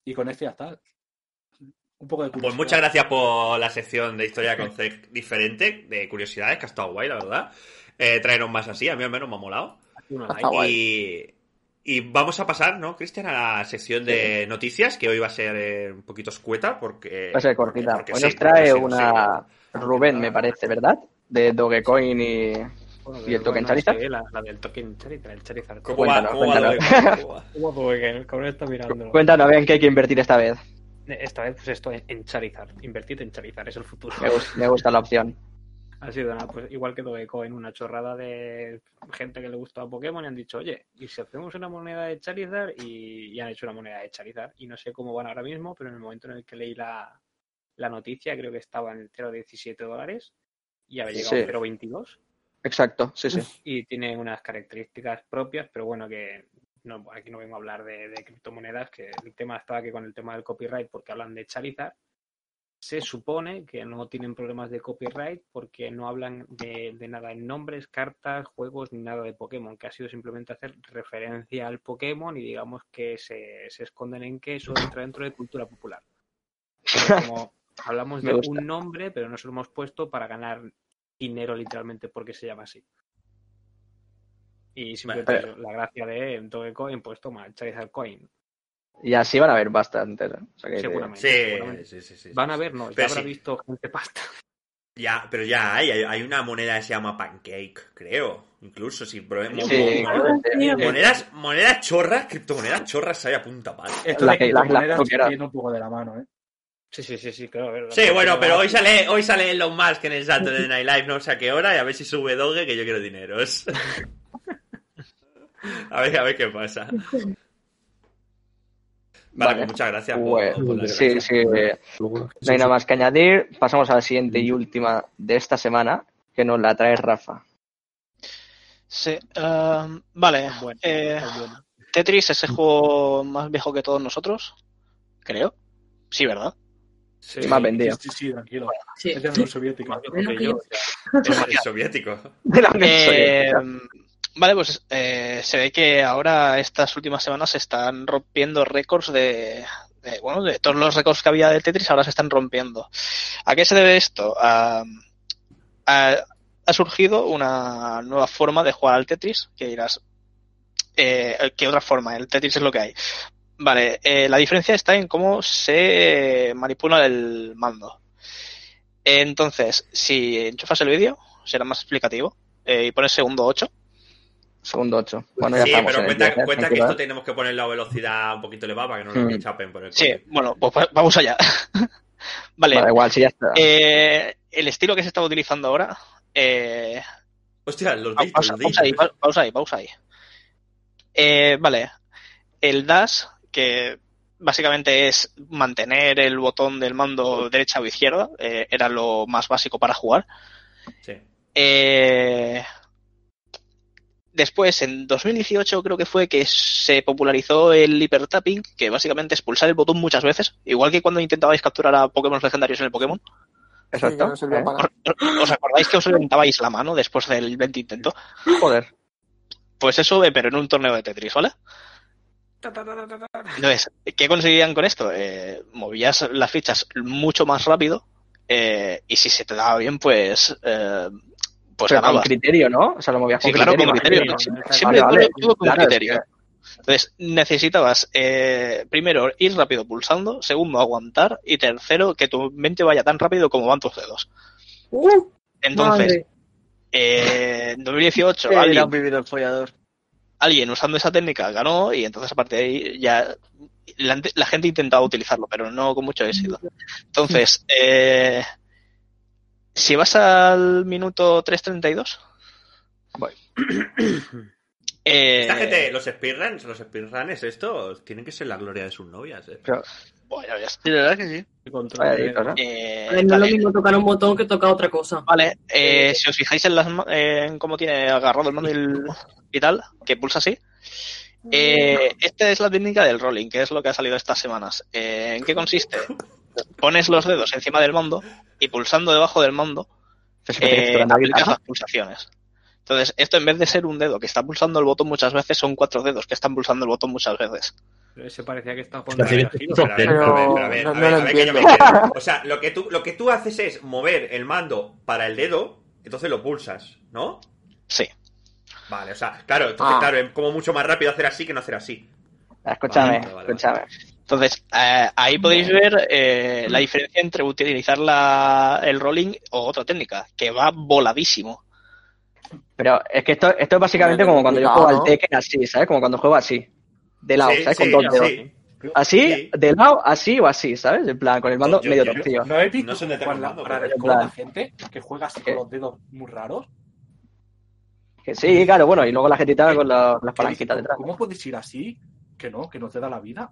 Y con este ya está. Un poco de Pues muchas gracias por la sección de historia con diferente, de curiosidades, que ha estado guay, la verdad. Eh, traeros más así, a mí al menos me ha molado. Y, y vamos a pasar, ¿no, Cristian, a la sección de noticias, que hoy va a ser eh, un poquito escueta, porque... Va a ser cortita. porque Hoy sí, nos trae porque sí, una Rubén, me parece, ¿verdad? De Dogecoin y... Bueno, ¿Y el token bueno, Charizard? sí, la, la del token Charizard, el Charizard. ¿Cómo va? Cuéntanos, ¿Cómo va cuéntanos. ¿Cómo va? *laughs* ¿Cómo que el cabrón está mirando? Cuéntanos, vean que hay que invertir esta vez. Esta vez, pues esto en, en Charizard. Invertid en Charizard, es el futuro. Me, gus- me gusta la opción. Ha sido nada, pues igual que Dogecoin, una chorrada de gente que le gustaba Pokémon y han dicho, oye, ¿y si hacemos una moneda de Charizard? Y, y han hecho una moneda de Charizard. Y no sé cómo van ahora mismo, pero en el momento en el que leí la, la noticia, creo que estaba en el 0,17 dólares y había llegado Sí. a 0,22. Exacto, sí, sí. y tiene unas características propias, pero bueno, que no, aquí no vengo a hablar de, de criptomonedas, que el tema estaba que con el tema del copyright, porque hablan de Charizard, se supone que no tienen problemas de copyright porque no hablan de, de nada en nombres, cartas, juegos ni nada de Pokémon, que ha sido simplemente hacer referencia al Pokémon y digamos que se, se esconden en que eso entra dentro de cultura popular. Pero como hablamos *laughs* de un nombre, pero no se lo hemos puesto para ganar dinero literalmente porque se llama así. Y simplemente Vale. eso, la gracia de Dogecoin, pues toma, Charizard Coin. Y así van a haber bastantes. ¿eh? O sea que- Seguramente. Sí, seguramente. sí, sí, sí. Van a ver, no, ya Pero habrá sí. visto gente pasta. Ya, pero ya hay, hay, hay una moneda que se llama Pancake, creo. Incluso si probemos. Sí, Monedas, monedas chorras, criptomonedas chorras hay a punta pala. Esto La de que- la- la un poco de la mano, ¿eh? Sí, sí, sí, sí, claro. ver, Sí, bueno, pero hoy sale, hoy sale Elon Musk en el Saturday *laughs* Night Live, no sé a qué hora, y a ver si sube Doge, que yo quiero dineros. *laughs* a ver, a ver qué pasa. Vale, Vale. pues muchas gracias por, Bueno, por la sí, sí. No hay nada más que añadir. Pasamos a la siguiente y última de esta semana, que nos la trae Rafa. Sí, ehm, vale. Bueno, eh. Tetris es el juego más viejo que todos nosotros, creo. Sí, ¿verdad? Sí, más vendido. Sí, sí, sí, tranquilo. Sí. Es *laughs* de la Unión Soviética. Es soviético. De la Unión Eh, Soviética. Vale, pues eh, se ve que ahora estas últimas semanas se están rompiendo récords de, de, bueno, de todos los récords que había de Tetris ahora se están rompiendo. ¿A qué se debe esto? Ha surgido una nueva forma de jugar al Tetris que dirás, eh, ¿qué otra forma? El Tetris es lo que hay. Vale, eh, la diferencia está en cómo se manipula el mando. Entonces, si enchufas el vídeo, será más explicativo. eh, y pones segundo 8. Segundo 8. Bueno, ya sí, estamos pero en el cuenta, 10, ¿eh? cuenta que esto ¿eh? tenemos que poner la velocidad un poquito elevada para que no nos Mm. chapen por el Sí, coche. bueno, pues va- vamos allá. *laughs* vale, Vale, igual, sí, ya está. eh, el estilo que se está utilizando ahora. Eh, Hostia, los ditos, pausa, los pausa ahí, pausa ahí, pausa ahí. Eh, vale. El dash, que básicamente es mantener el botón del mando derecha o izquierda, eh, era lo más básico para jugar. Sí. Eh, después, en 2018 creo que fue que se popularizó el hipertapping, que básicamente es pulsar el botón muchas veces, igual que cuando intentabais capturar a Pokémon legendarios en el Pokémon. Sí, Exacto. no ¿eh? ¿Os acordáis que os levantabais la mano después del 20 intento? Joder. Pues eso, eh, pero en un torneo de Tetris, ¿vale? Entonces, ¿qué conseguían con esto? Eh, movías las fichas mucho más rápido eh, y si se te daba bien, pues, eh, pues Pero con criterio, ¿no? O sea, lo movías Sí, con claro, criterio. con criterio. imagino. Siempre, Vale, siempre vale. todo, todo con Claro, es criterio. Entonces, necesitabas, eh, primero, ir rápido pulsando, segundo, aguantar, y tercero, que tu mente vaya tan rápido como van tus dedos. Uh, Entonces, eh, en 2018, Era *laughs* alguien, vivido el follador. alguien usando esa técnica ganó, y entonces, aparte de ahí, ya la, la gente intentaba utilizarlo, pero no con mucho éxito. Entonces, eh, si vas al minuto 3.32, Voy. *clears throat* eh, Esta gente, los speedruns, los speedrunners, estos tienen que ser la gloria de sus novias, eh. Bueno, ya. Sí, la verdad que sí. ¿no? Eh, no es vale. lo mismo tocar un botón que tocar otra cosa. Vale, eh, si os fijáis en, las, eh, en cómo tiene agarrado el mando y, tal, que pulsa así, eh, esta es la técnica del rolling, que es lo que ha salido estas semanas. Eh, ¿En qué consiste? *laughs* Pones los dedos encima del mando y pulsando debajo del mando eh, aplicas las pulsaciones. Entonces, esto en vez de ser un dedo que está pulsando el botón muchas veces, son cuatro dedos que están pulsando el botón muchas veces. Ese parecía que estaba jugando sí, a. O sea, lo que, tú, lo que tú haces es mover el mando para el dedo, entonces lo pulsas, ¿no? Sí. Vale, o sea, claro, entonces, Ah. claro, es como mucho más rápido hacer así que no hacer así. Escúchame, Vale, vale, vale. Entonces, eh, ahí podéis ver eh, la diferencia entre utilizar la, el rolling o otra técnica, que va voladísimo. Pero es que esto, esto es básicamente como cuando yo juego al ¿no? Tekken así, ¿sabes? Como cuando juego así. De lado, Sí, ¿sabes? sí, con dos dedos. sí. Así, Sí. de lado, así o así, ¿sabes? En plan, con el mando Yo- medio torcido. ¿No he visto No sé mando, para pero- el con la gente que juega así ¿Qué? con los dedos muy raros? Que sí, claro, bueno, y luego la gente con la- las palanquitas detrás. ¿Cómo puedes ir así? Que no, que no te da la vida.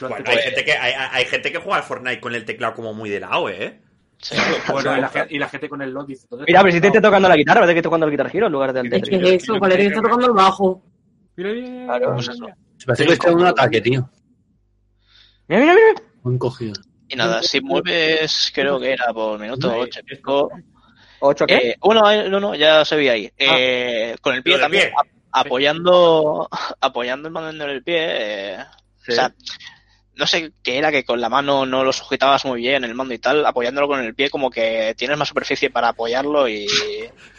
Bueno, antes- hay gente, que, hay, hay gente que juega al Fortnite con el teclado como muy de lado, ¿eh? Sí. *laughs* Bueno, y la, gente- y la gente con el LOL dice... ¿dónde Mira, está pero si te el esté tocando la guitarra, parece que estoy tocando el Guitar Hero en lugar del ¿Qué ¿Qué es eso? Parece que está tocando el bajo. Mira bien. Claro. Pues eso. Se parece que esté dando un ataque, tío. Mira, mira, mira. Muy cogido. Y nada, si mueves, creo que era por minuto ocho y pico. ¿Ocho qué? Eh, bueno, eh, no, no, ya se veía ahí. Eh, con el pie también, pie. apoyando, *laughs* apoyando el mando en el pie. eh, Sí. O sea, no sé qué era que con la mano no lo sujetabas muy bien el mando y tal, apoyándolo con el pie como que tienes más superficie para apoyarlo y... *laughs*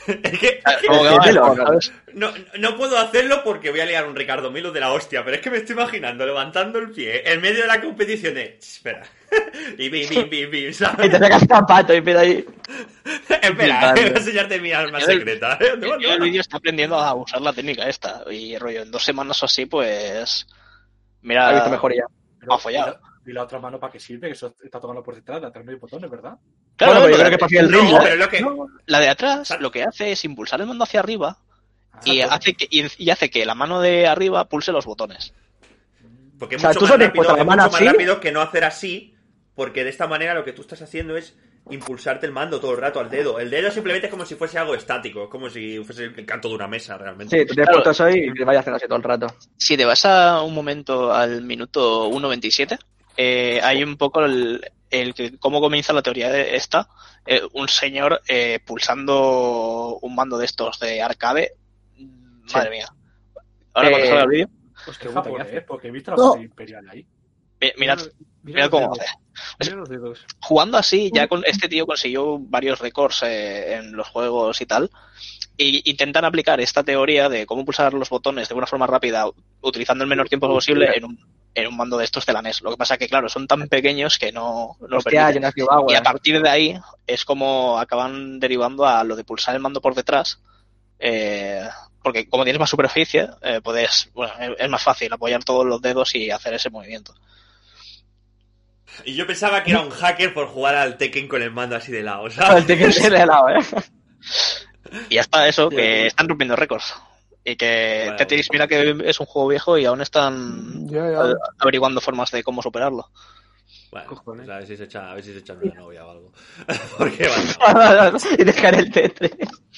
Es que como que va Entiéndelo, mejor, ¿sabes? no, no puedo hacerlo porque voy a liar un Ricardo Milo de la hostia, pero es que me estoy imaginando levantando el pie en medio de la competición de... Espera. *laughs* Y bim, bim, bim, bim, Y te sacas zapato y empieza ahí. *laughs* Espera, Flipando. voy a enseñarte mi arma Yo el- secreta. Yo el vídeo está aprendiendo a usar la técnica esta y rollo, en dos semanas o así, pues... Mira, Ha visto mejoría. Pero, ha follado. ¿y la- ¿Y la otra mano para qué sirve? Que eso está tocando por detrás, de atrás no hay botones, ¿verdad? claro, bueno, pero yo lo creo que para el No, ritmo. pero es lo que... la de atrás lo que hace es impulsar el mando hacia arriba y Exacto. hace que, y, y hace que la mano de arriba pulse los botones. Porque es O sea, mucho, tú más rápido, es mano mucho más así. rápido que no hacer así, porque de esta manera lo que tú estás haciendo es impulsarte el mando todo el rato al dedo. El dedo simplemente es como si fuese algo estático, es como si fuese el canto de una mesa realmente. Sí, tú tienes Claro. eso y que vayas haciendo así todo el rato. Si te vas a un momento al minuto 1.27, eh, hay un poco el, el que cómo comienza la teoría de esta. eh, un señor eh, pulsando un mando de estos de arcade. Madre mía. Ahora Eh, cuando salga el vídeo, Hostia, Qué puta, ¿qué japonés. hace? Porque he visto la No. imperial ahí. mi- mirad, Mira cómo jugando así, ya con este tío consiguió varios récords eh, en los juegos y tal. Y intentan aplicar esta teoría de cómo pulsar los botones de una forma rápida, utilizando el menor tiempo posible en un, en un mando de estos de la NES. Lo que pasa que, claro, son tan pequeños que no, no lo permiten. Y a partir de ahí es como acaban derivando a lo de pulsar el mando por detrás. eh, porque como tienes más superficie, eh, puedes, bueno, es es más fácil apoyar todos los dedos y hacer ese movimiento. Y yo pensaba que era un hacker por jugar al Tekken con el mando así de lado, El ¿sabes? Tekken se le ha dado, ¿eh? Y hasta eso, que están rompiendo récords. Y que Bueno. Tetris, mira que es un juego viejo y aún están Ya, ya. averiguando formas de cómo superarlo. Bueno, pues a ver si se echa, a ver si se echan una novia o algo. *laughs* Porque vaya, *laughs* y dejar el Tetris.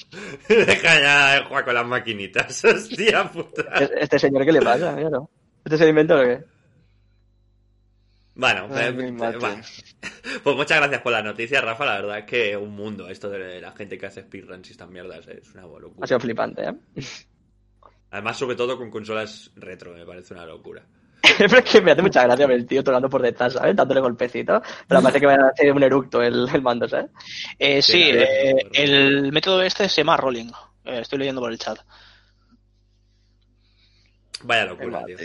*laughs* deja ya de jugar con las maquinitas. Hostia puta. Este señor, ¿qué le pasa? Claro. ¿Este se inventó o qué? Bueno, Ay, eh, madre. bueno. *laughs* pues muchas gracias por la noticia, Rafa. La verdad es que un mundo esto de la gente que hace speedruns y estas mierdas es una Ha locura. sido flipante, ¿eh? Además, sobre todo con consolas retro, me parece una locura. *laughs* Pero es que me hace mucha gracia ver el tío tocando por detrás, ¿sabes? Dándole golpecitos. Pero parece que va a hacer un eructo el, el mando, ¿sabes? Eh, Sí, eh, el método este se llama rolling. Eh, estoy leyendo por el chat. Vaya locura, tío.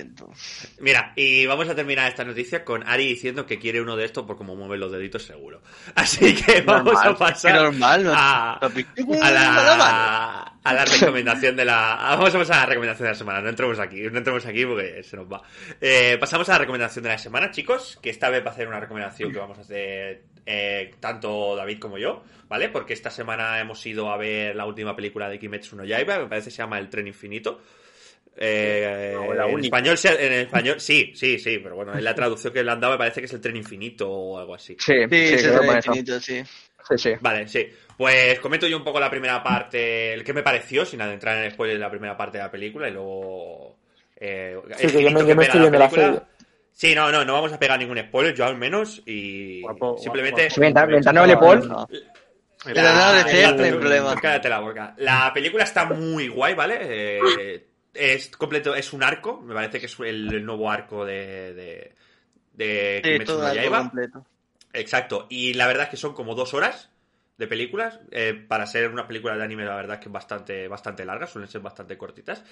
Mira, y vamos a terminar esta noticia con Ari diciendo que quiere uno de estos por cómo mueve los deditos seguro. *laughs* Así que vamos Normal, a pasar normal, no- a, la, a la recomendación de la... Vamos a pasar a la recomendación de la semana. No entremos aquí, no entremos aquí porque se nos va. Eh, pasamos a la recomendación de la semana, chicos, que esta vez va a ser una recomendación que vamos a hacer eh, tanto David como yo, ¿vale? Porque esta semana hemos ido a ver la última película de Kimetsu no Yaiba, me parece que se llama El Tren Infinito. Eh, No, la en español, se- en español, sí, sí, sí, pero bueno, en la traducción que le han dado me parece que es el tren infinito o algo así. Sí, Sí, sí, es por eso. infinito, sí. Sí, sí. Vale, sí. Pues comento yo un poco la primera parte, el que me pareció, sin adentrar en el spoiler de la primera parte de la película y luego... Eh, Sí, el que yo me, yo me estoy viendo la película. serie. Sí, no, no, no vamos a pegar ningún spoiler, yo al menos, y Guapo, simplemente... hable Paul. No. La- la- no hay problema. Cállate la boca. La película está muy guay, ¿vale? Eh, es completo, es un arco, me parece que es el, el nuevo arco de, de, de Kimetsu no Yaiba. completo. Exacto. Y la verdad es que son como dos horas de películas. Eh, para ser una película de anime, la verdad es que es bastante, bastante larga, suelen ser bastante cortitas.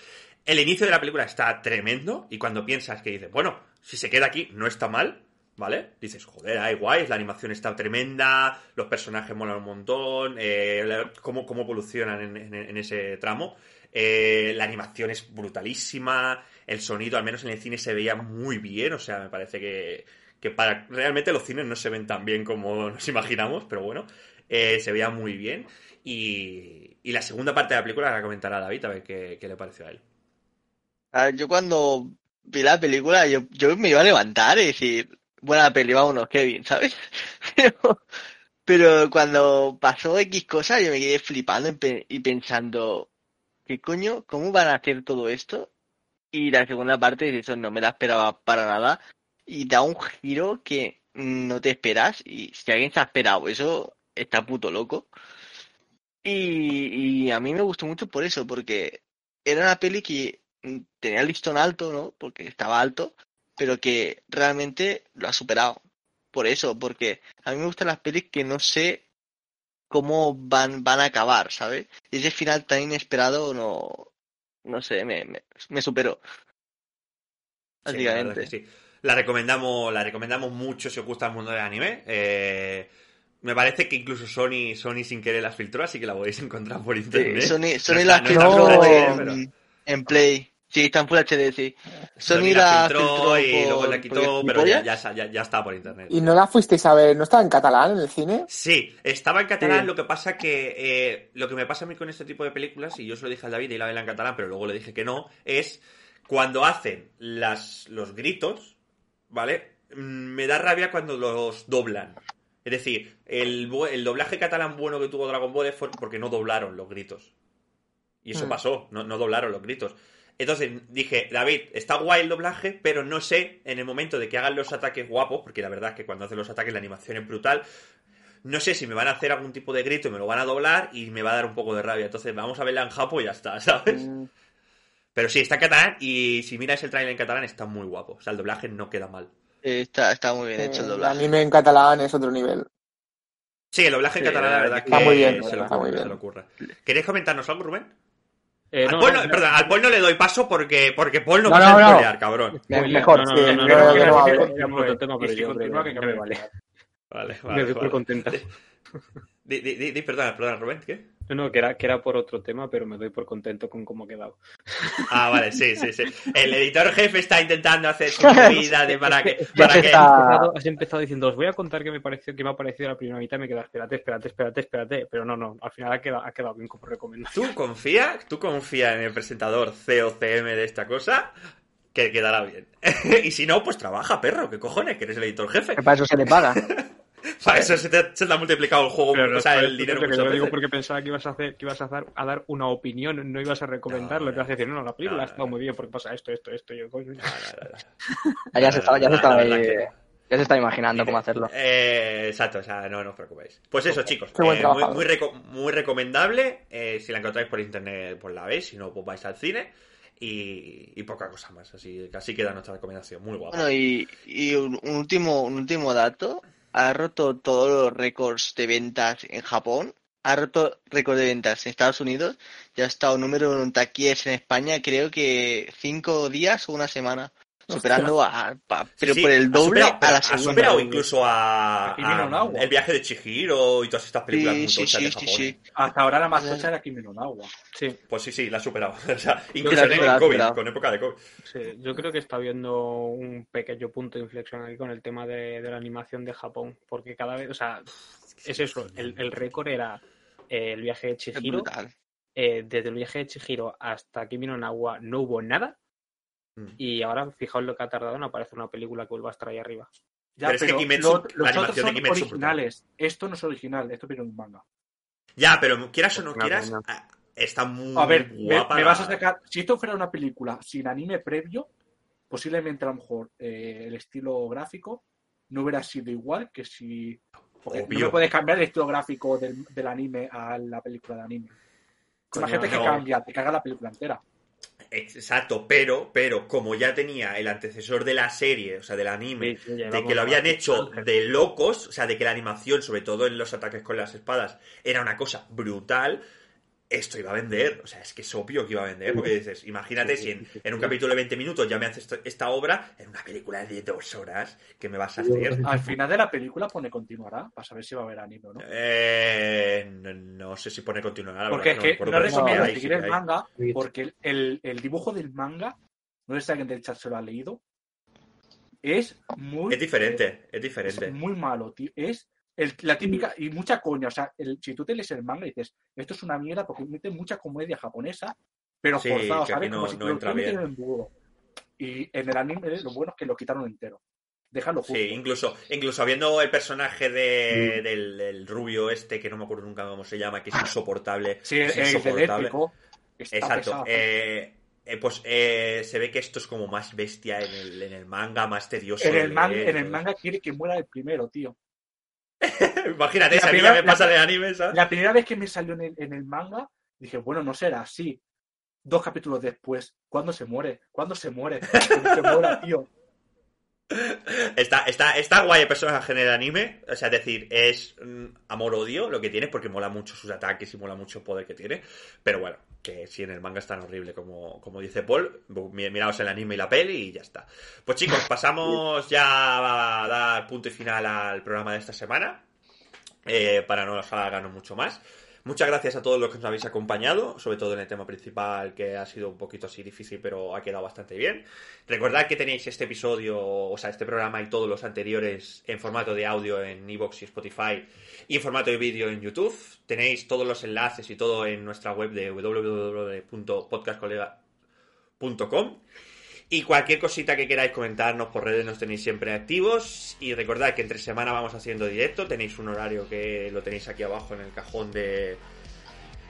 El inicio de la película está tremendo. Y cuando piensas que dices, bueno, si se queda aquí, no está mal. ¿Vale? Dices, joder, ay, guay, la animación está tremenda, los personajes molan un montón, eh, cómo, cómo evolucionan en, en- en ese tramo. Eh, la animación es brutalísima, el sonido, al menos en el cine, se veía muy bien, o sea, me parece que, que para realmente los cines no se ven tan bien como *laughs* nos imaginamos, pero bueno, eh, se veía muy bien. Y, y la segunda parte de la película la comentará David, a ver qué, qué le pareció a él. Yo cuando vi la película, yo, yo me iba a levantar y decir, buena peli, vámonos, Kevin, ¿sabes? *laughs* Pero, pero cuando pasó X cosas, yo me quedé flipando y pensando, ¿qué coño? ¿Cómo van a hacer todo esto? Y la segunda parte, eso no me la esperaba para nada. Y da un giro que no te esperas. Y si alguien se ha esperado eso, está puto loco. Y, y a mí me gustó mucho por eso, porque era una peli que tenía el listón alto, ¿no? Porque estaba alto, pero que realmente lo ha superado. Por eso, porque a mí me gustan las pelis que no sé cómo van, van a acabar, ¿sabes? Y ese final tan inesperado no, no sé, me, me, me superó. Sí, la Básicamente. sí. La recomendamos, la recomendamos mucho si os gusta el mundo del anime. Eh, me parece que incluso Sony, Sony sin querer las filtró, así que la podéis *laughs* encontrar por Sí, internet. Sony, Sony No la está- no filtró pero- en Play. Sí, está en Full HD, sí. Sony la filtró, filtró y luego la quitó, pero ya, ya, ya, ya está por internet. ¿Y no la fuisteis a ver? ¿No estaba en catalán en el cine? Sí, estaba en catalán, Sí. lo que pasa que eh, lo que me pasa a mí con este tipo de películas, y yo se lo dije a David y la vela en catalán, pero luego le dije que no, es cuando hacen las, los gritos, ¿vale? Mm, Me da rabia cuando los doblan. Es decir, el, el doblaje catalán bueno que tuvo Dragon Ball fue porque no doblaron los gritos. Y eso Mm. pasó, no, no doblaron los gritos. Entonces dije, David, está guay el doblaje, pero no sé en el momento de que hagan los ataques guapos, porque la verdad es que cuando hacen los ataques la animación es brutal, no sé si me van a hacer algún tipo de grito y me lo van a doblar y me va a dar un poco de rabia. Entonces vamos a verla en japo y ya está, *laughs* ¿sabes? Mm, Pero sí, está en catalán y si miras el trailer en catalán está muy guapo. O sea, el doblaje no queda mal. Eh, Está, está muy bien hecho el El doblaje. anime en catalán es otro nivel. Sí, el doblaje en Sí, catalán la verdad es que está muy bien, se lo está muy ocurre, bien. se lo ocurre. ¿Queréis comentarnos algo, Rubén? Eh, al, no, Paul no, no- no. perdón, al Paul no le doy paso porque, porque Paul no, No, va no, a no. spoilear, cabrón. Mejor. sí, vale. Vale, Me por vale. contento. Di, di, di, di, perdona, perdona, Rubén, ¿qué? No, *laughs* no, que era, que era por otro tema, pero me doy por contento con cómo ha quedado. Ah, vale, sí, sí, sí. El editor jefe está intentando hacer su *laughs* movida de para que... Para Has empezado, *laughs* has empezado diciendo, os voy a contar qué me, pareció, qué me ha parecido la primera mitad y me queda, espérate, espérate, espérate, espérate. Pero no, no, al final ha quedado, ha quedado bien como recomendación. ¿Tú confías? ¿Tú confías en el presentador COCM de esta cosa? Que quedará bien. y si no, pues trabaja, perro. ¿Qué cojones? Que eres el editor jefe. Que para eso se le paga. *laughs* Para eso se te, se te ha multiplicado el juego, Pero no, o sea, pero el dinero que lo digo porque pensaba que ibas a hacer, que ibas a dar, a dar una opinión, no ibas a recomendarlo, No, que ibas a decir, no, no, la película no, ha estado no. muy bien porque pasa esto, esto, esto, yo, coño, ya se estaba, ya se estaba, ya se está imaginando cómo hacerlo. Eh, exacto, o sea, no, no os preocupéis. Pues eso, chicos, Qué buen eh, muy, muy, reco- muy recomendable. eh, si la encontráis por internet, pues la veis. Si no, pues vais al cine. Y, y poca cosa más. Así que así queda nuestra recomendación. Muy guapa. Bueno, y, y un último, un último dato. Ha roto todos los récords de ventas en Japón. Ha roto récord de ventas en Estados Unidos. Ya ha estado número uno en taquillas en España, creo que cinco días o una semana. Superando a, pero Sí, por el ha doble a la Ha segunda. superado incluso a, a. El viaje de Chihiro y todas estas películas Sí, muy sí, de Japón. sí. Hasta ahora la más tocha era Kimi no Nawa. Sí, Pues sí, sí, la ha superado. *laughs* O sea, la incluso ha en superado, COVID, superado. con época de COVID. sí, yo creo que está habiendo un pequeño punto de inflexión aquí con el tema de, de la animación de Japón, porque cada vez, o sea, es eso, el, el récord era eh, el viaje de Es Chihiro, brutal. eh, desde el viaje de Chihiro hasta Kimi no Nawa no hubo nada, Mm. y ahora fijaos lo que ha tardado en aparecer una película que vuelva a estar ahí arriba. Ya, Pero es que Kimetsu, lo- la los animación otros de son Kimetsu es brutal. originales. Esto no es original, esto viene de un manga. Ya, pero quieras o no quieras, ah, está muy A ver, me, guapa. me vas a sacar. Si esto fuera una película sin anime previo, posiblemente a lo mejor eh, el estilo gráfico no hubiera sido igual que si. Porque Obvio. no me puedes cambiar el estilo gráfico del, del anime a la película de anime. Imagínate que no. cambia, te caga la película entera. Exacto, pero, pero como ya tenía el antecesor de la serie, o sea, del anime, Sí, sí, de que lo habían hecho de locos, o sea, de que la animación, sobre todo en los ataques con las espadas, era una cosa brutal, esto iba a vender. O sea, es que es obvio que iba a vender, porque dices, imagínate si en, en un capítulo de 20 minutos ya me haces esta, obra, en una película de dos horas, ¿qué me vas a hacer? Al final de la película pone continuará, para saber si va a haber anime o no. Eh, no, no sé si pone continuar. la Porque es que me acuerdo, no que recomiendo seguir el manga, porque el, el dibujo del manga, no sé si alguien del chat se lo ha leído, es muy... Es diferente, es Es diferente. muy malo, tío. Es el- la típica, y mucha coña. O sea, el- si tú te lees el manga y dices, esto es una mierda porque mete mucha comedia japonesa, pero Sí, forzado, ¿sabes? no- Como si no entra bien. en. Y en el anime, lo bueno es que lo quitaron entero. Déjalo justo. Sí, incluso, incluso habiendo el personaje de, del, del rubio este, que no me acuerdo nunca cómo se llama, que es insoportable. Sí, es el insoportable. Exacto. pesado. eh, eh, pues eh, se ve que esto es como más bestia en el, en el manga, más tedioso. en, el man- leer, en el todo manga quiere que muera el primero, tío. *laughs* Imagínate, La esa primera- la- pasa de anime, ¿sabes? La primera vez que me salió en el, en el manga, dije, bueno, no será así. Dos capítulos después, ¿cuándo se muere? ¿Cuándo se muere? Que se muera, tío. Está, está, está guay el personaje en el anime. O sea, es decir, es mm, amor-odio lo que tiene, porque mola mucho sus ataques y mola mucho el poder que tiene. Pero bueno, que si en el manga es tan horrible como, como dice Paul, miraos el anime y la peli y ya está. Pues chicos, pasamos ya a dar punto y final al programa de esta semana. eh, para no alargarnos mucho más. Muchas gracias a todos los que nos habéis acompañado, sobre todo en el tema principal que ha sido un poquito así difícil, pero ha quedado bastante bien. Recordad que tenéis este episodio, o sea, este programa y todos los anteriores en formato de audio en Evox y Spotify y en formato de vídeo en YouTube. Tenéis todos los enlaces y todo en nuestra web de www.podcastcolega.com. Y cualquier cosita que queráis comentarnos por redes nos tenéis siempre activos. Y recordad que entre semana vamos haciendo directo. Tenéis un horario que lo tenéis aquí abajo en el cajón de.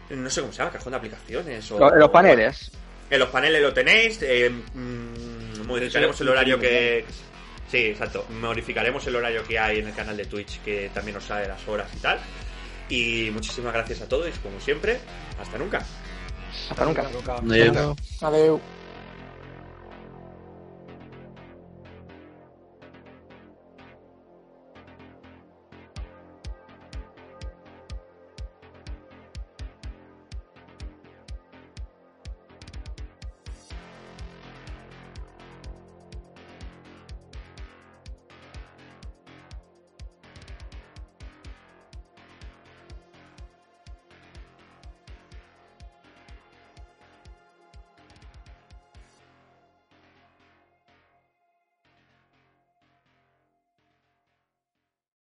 No sé cómo se llama, cajón de aplicaciones. O, Lo- los paneles. En los paneles lo tenéis. eh, mm, modificaremos el horario que. Sí, exacto. Modificaremos el horario que hay en el canal de Twitch, que también os sale las horas y tal. Y muchísimas gracias a todos, como siempre. Hasta nunca. Hasta nunca. Nunca. No llega. Adiós.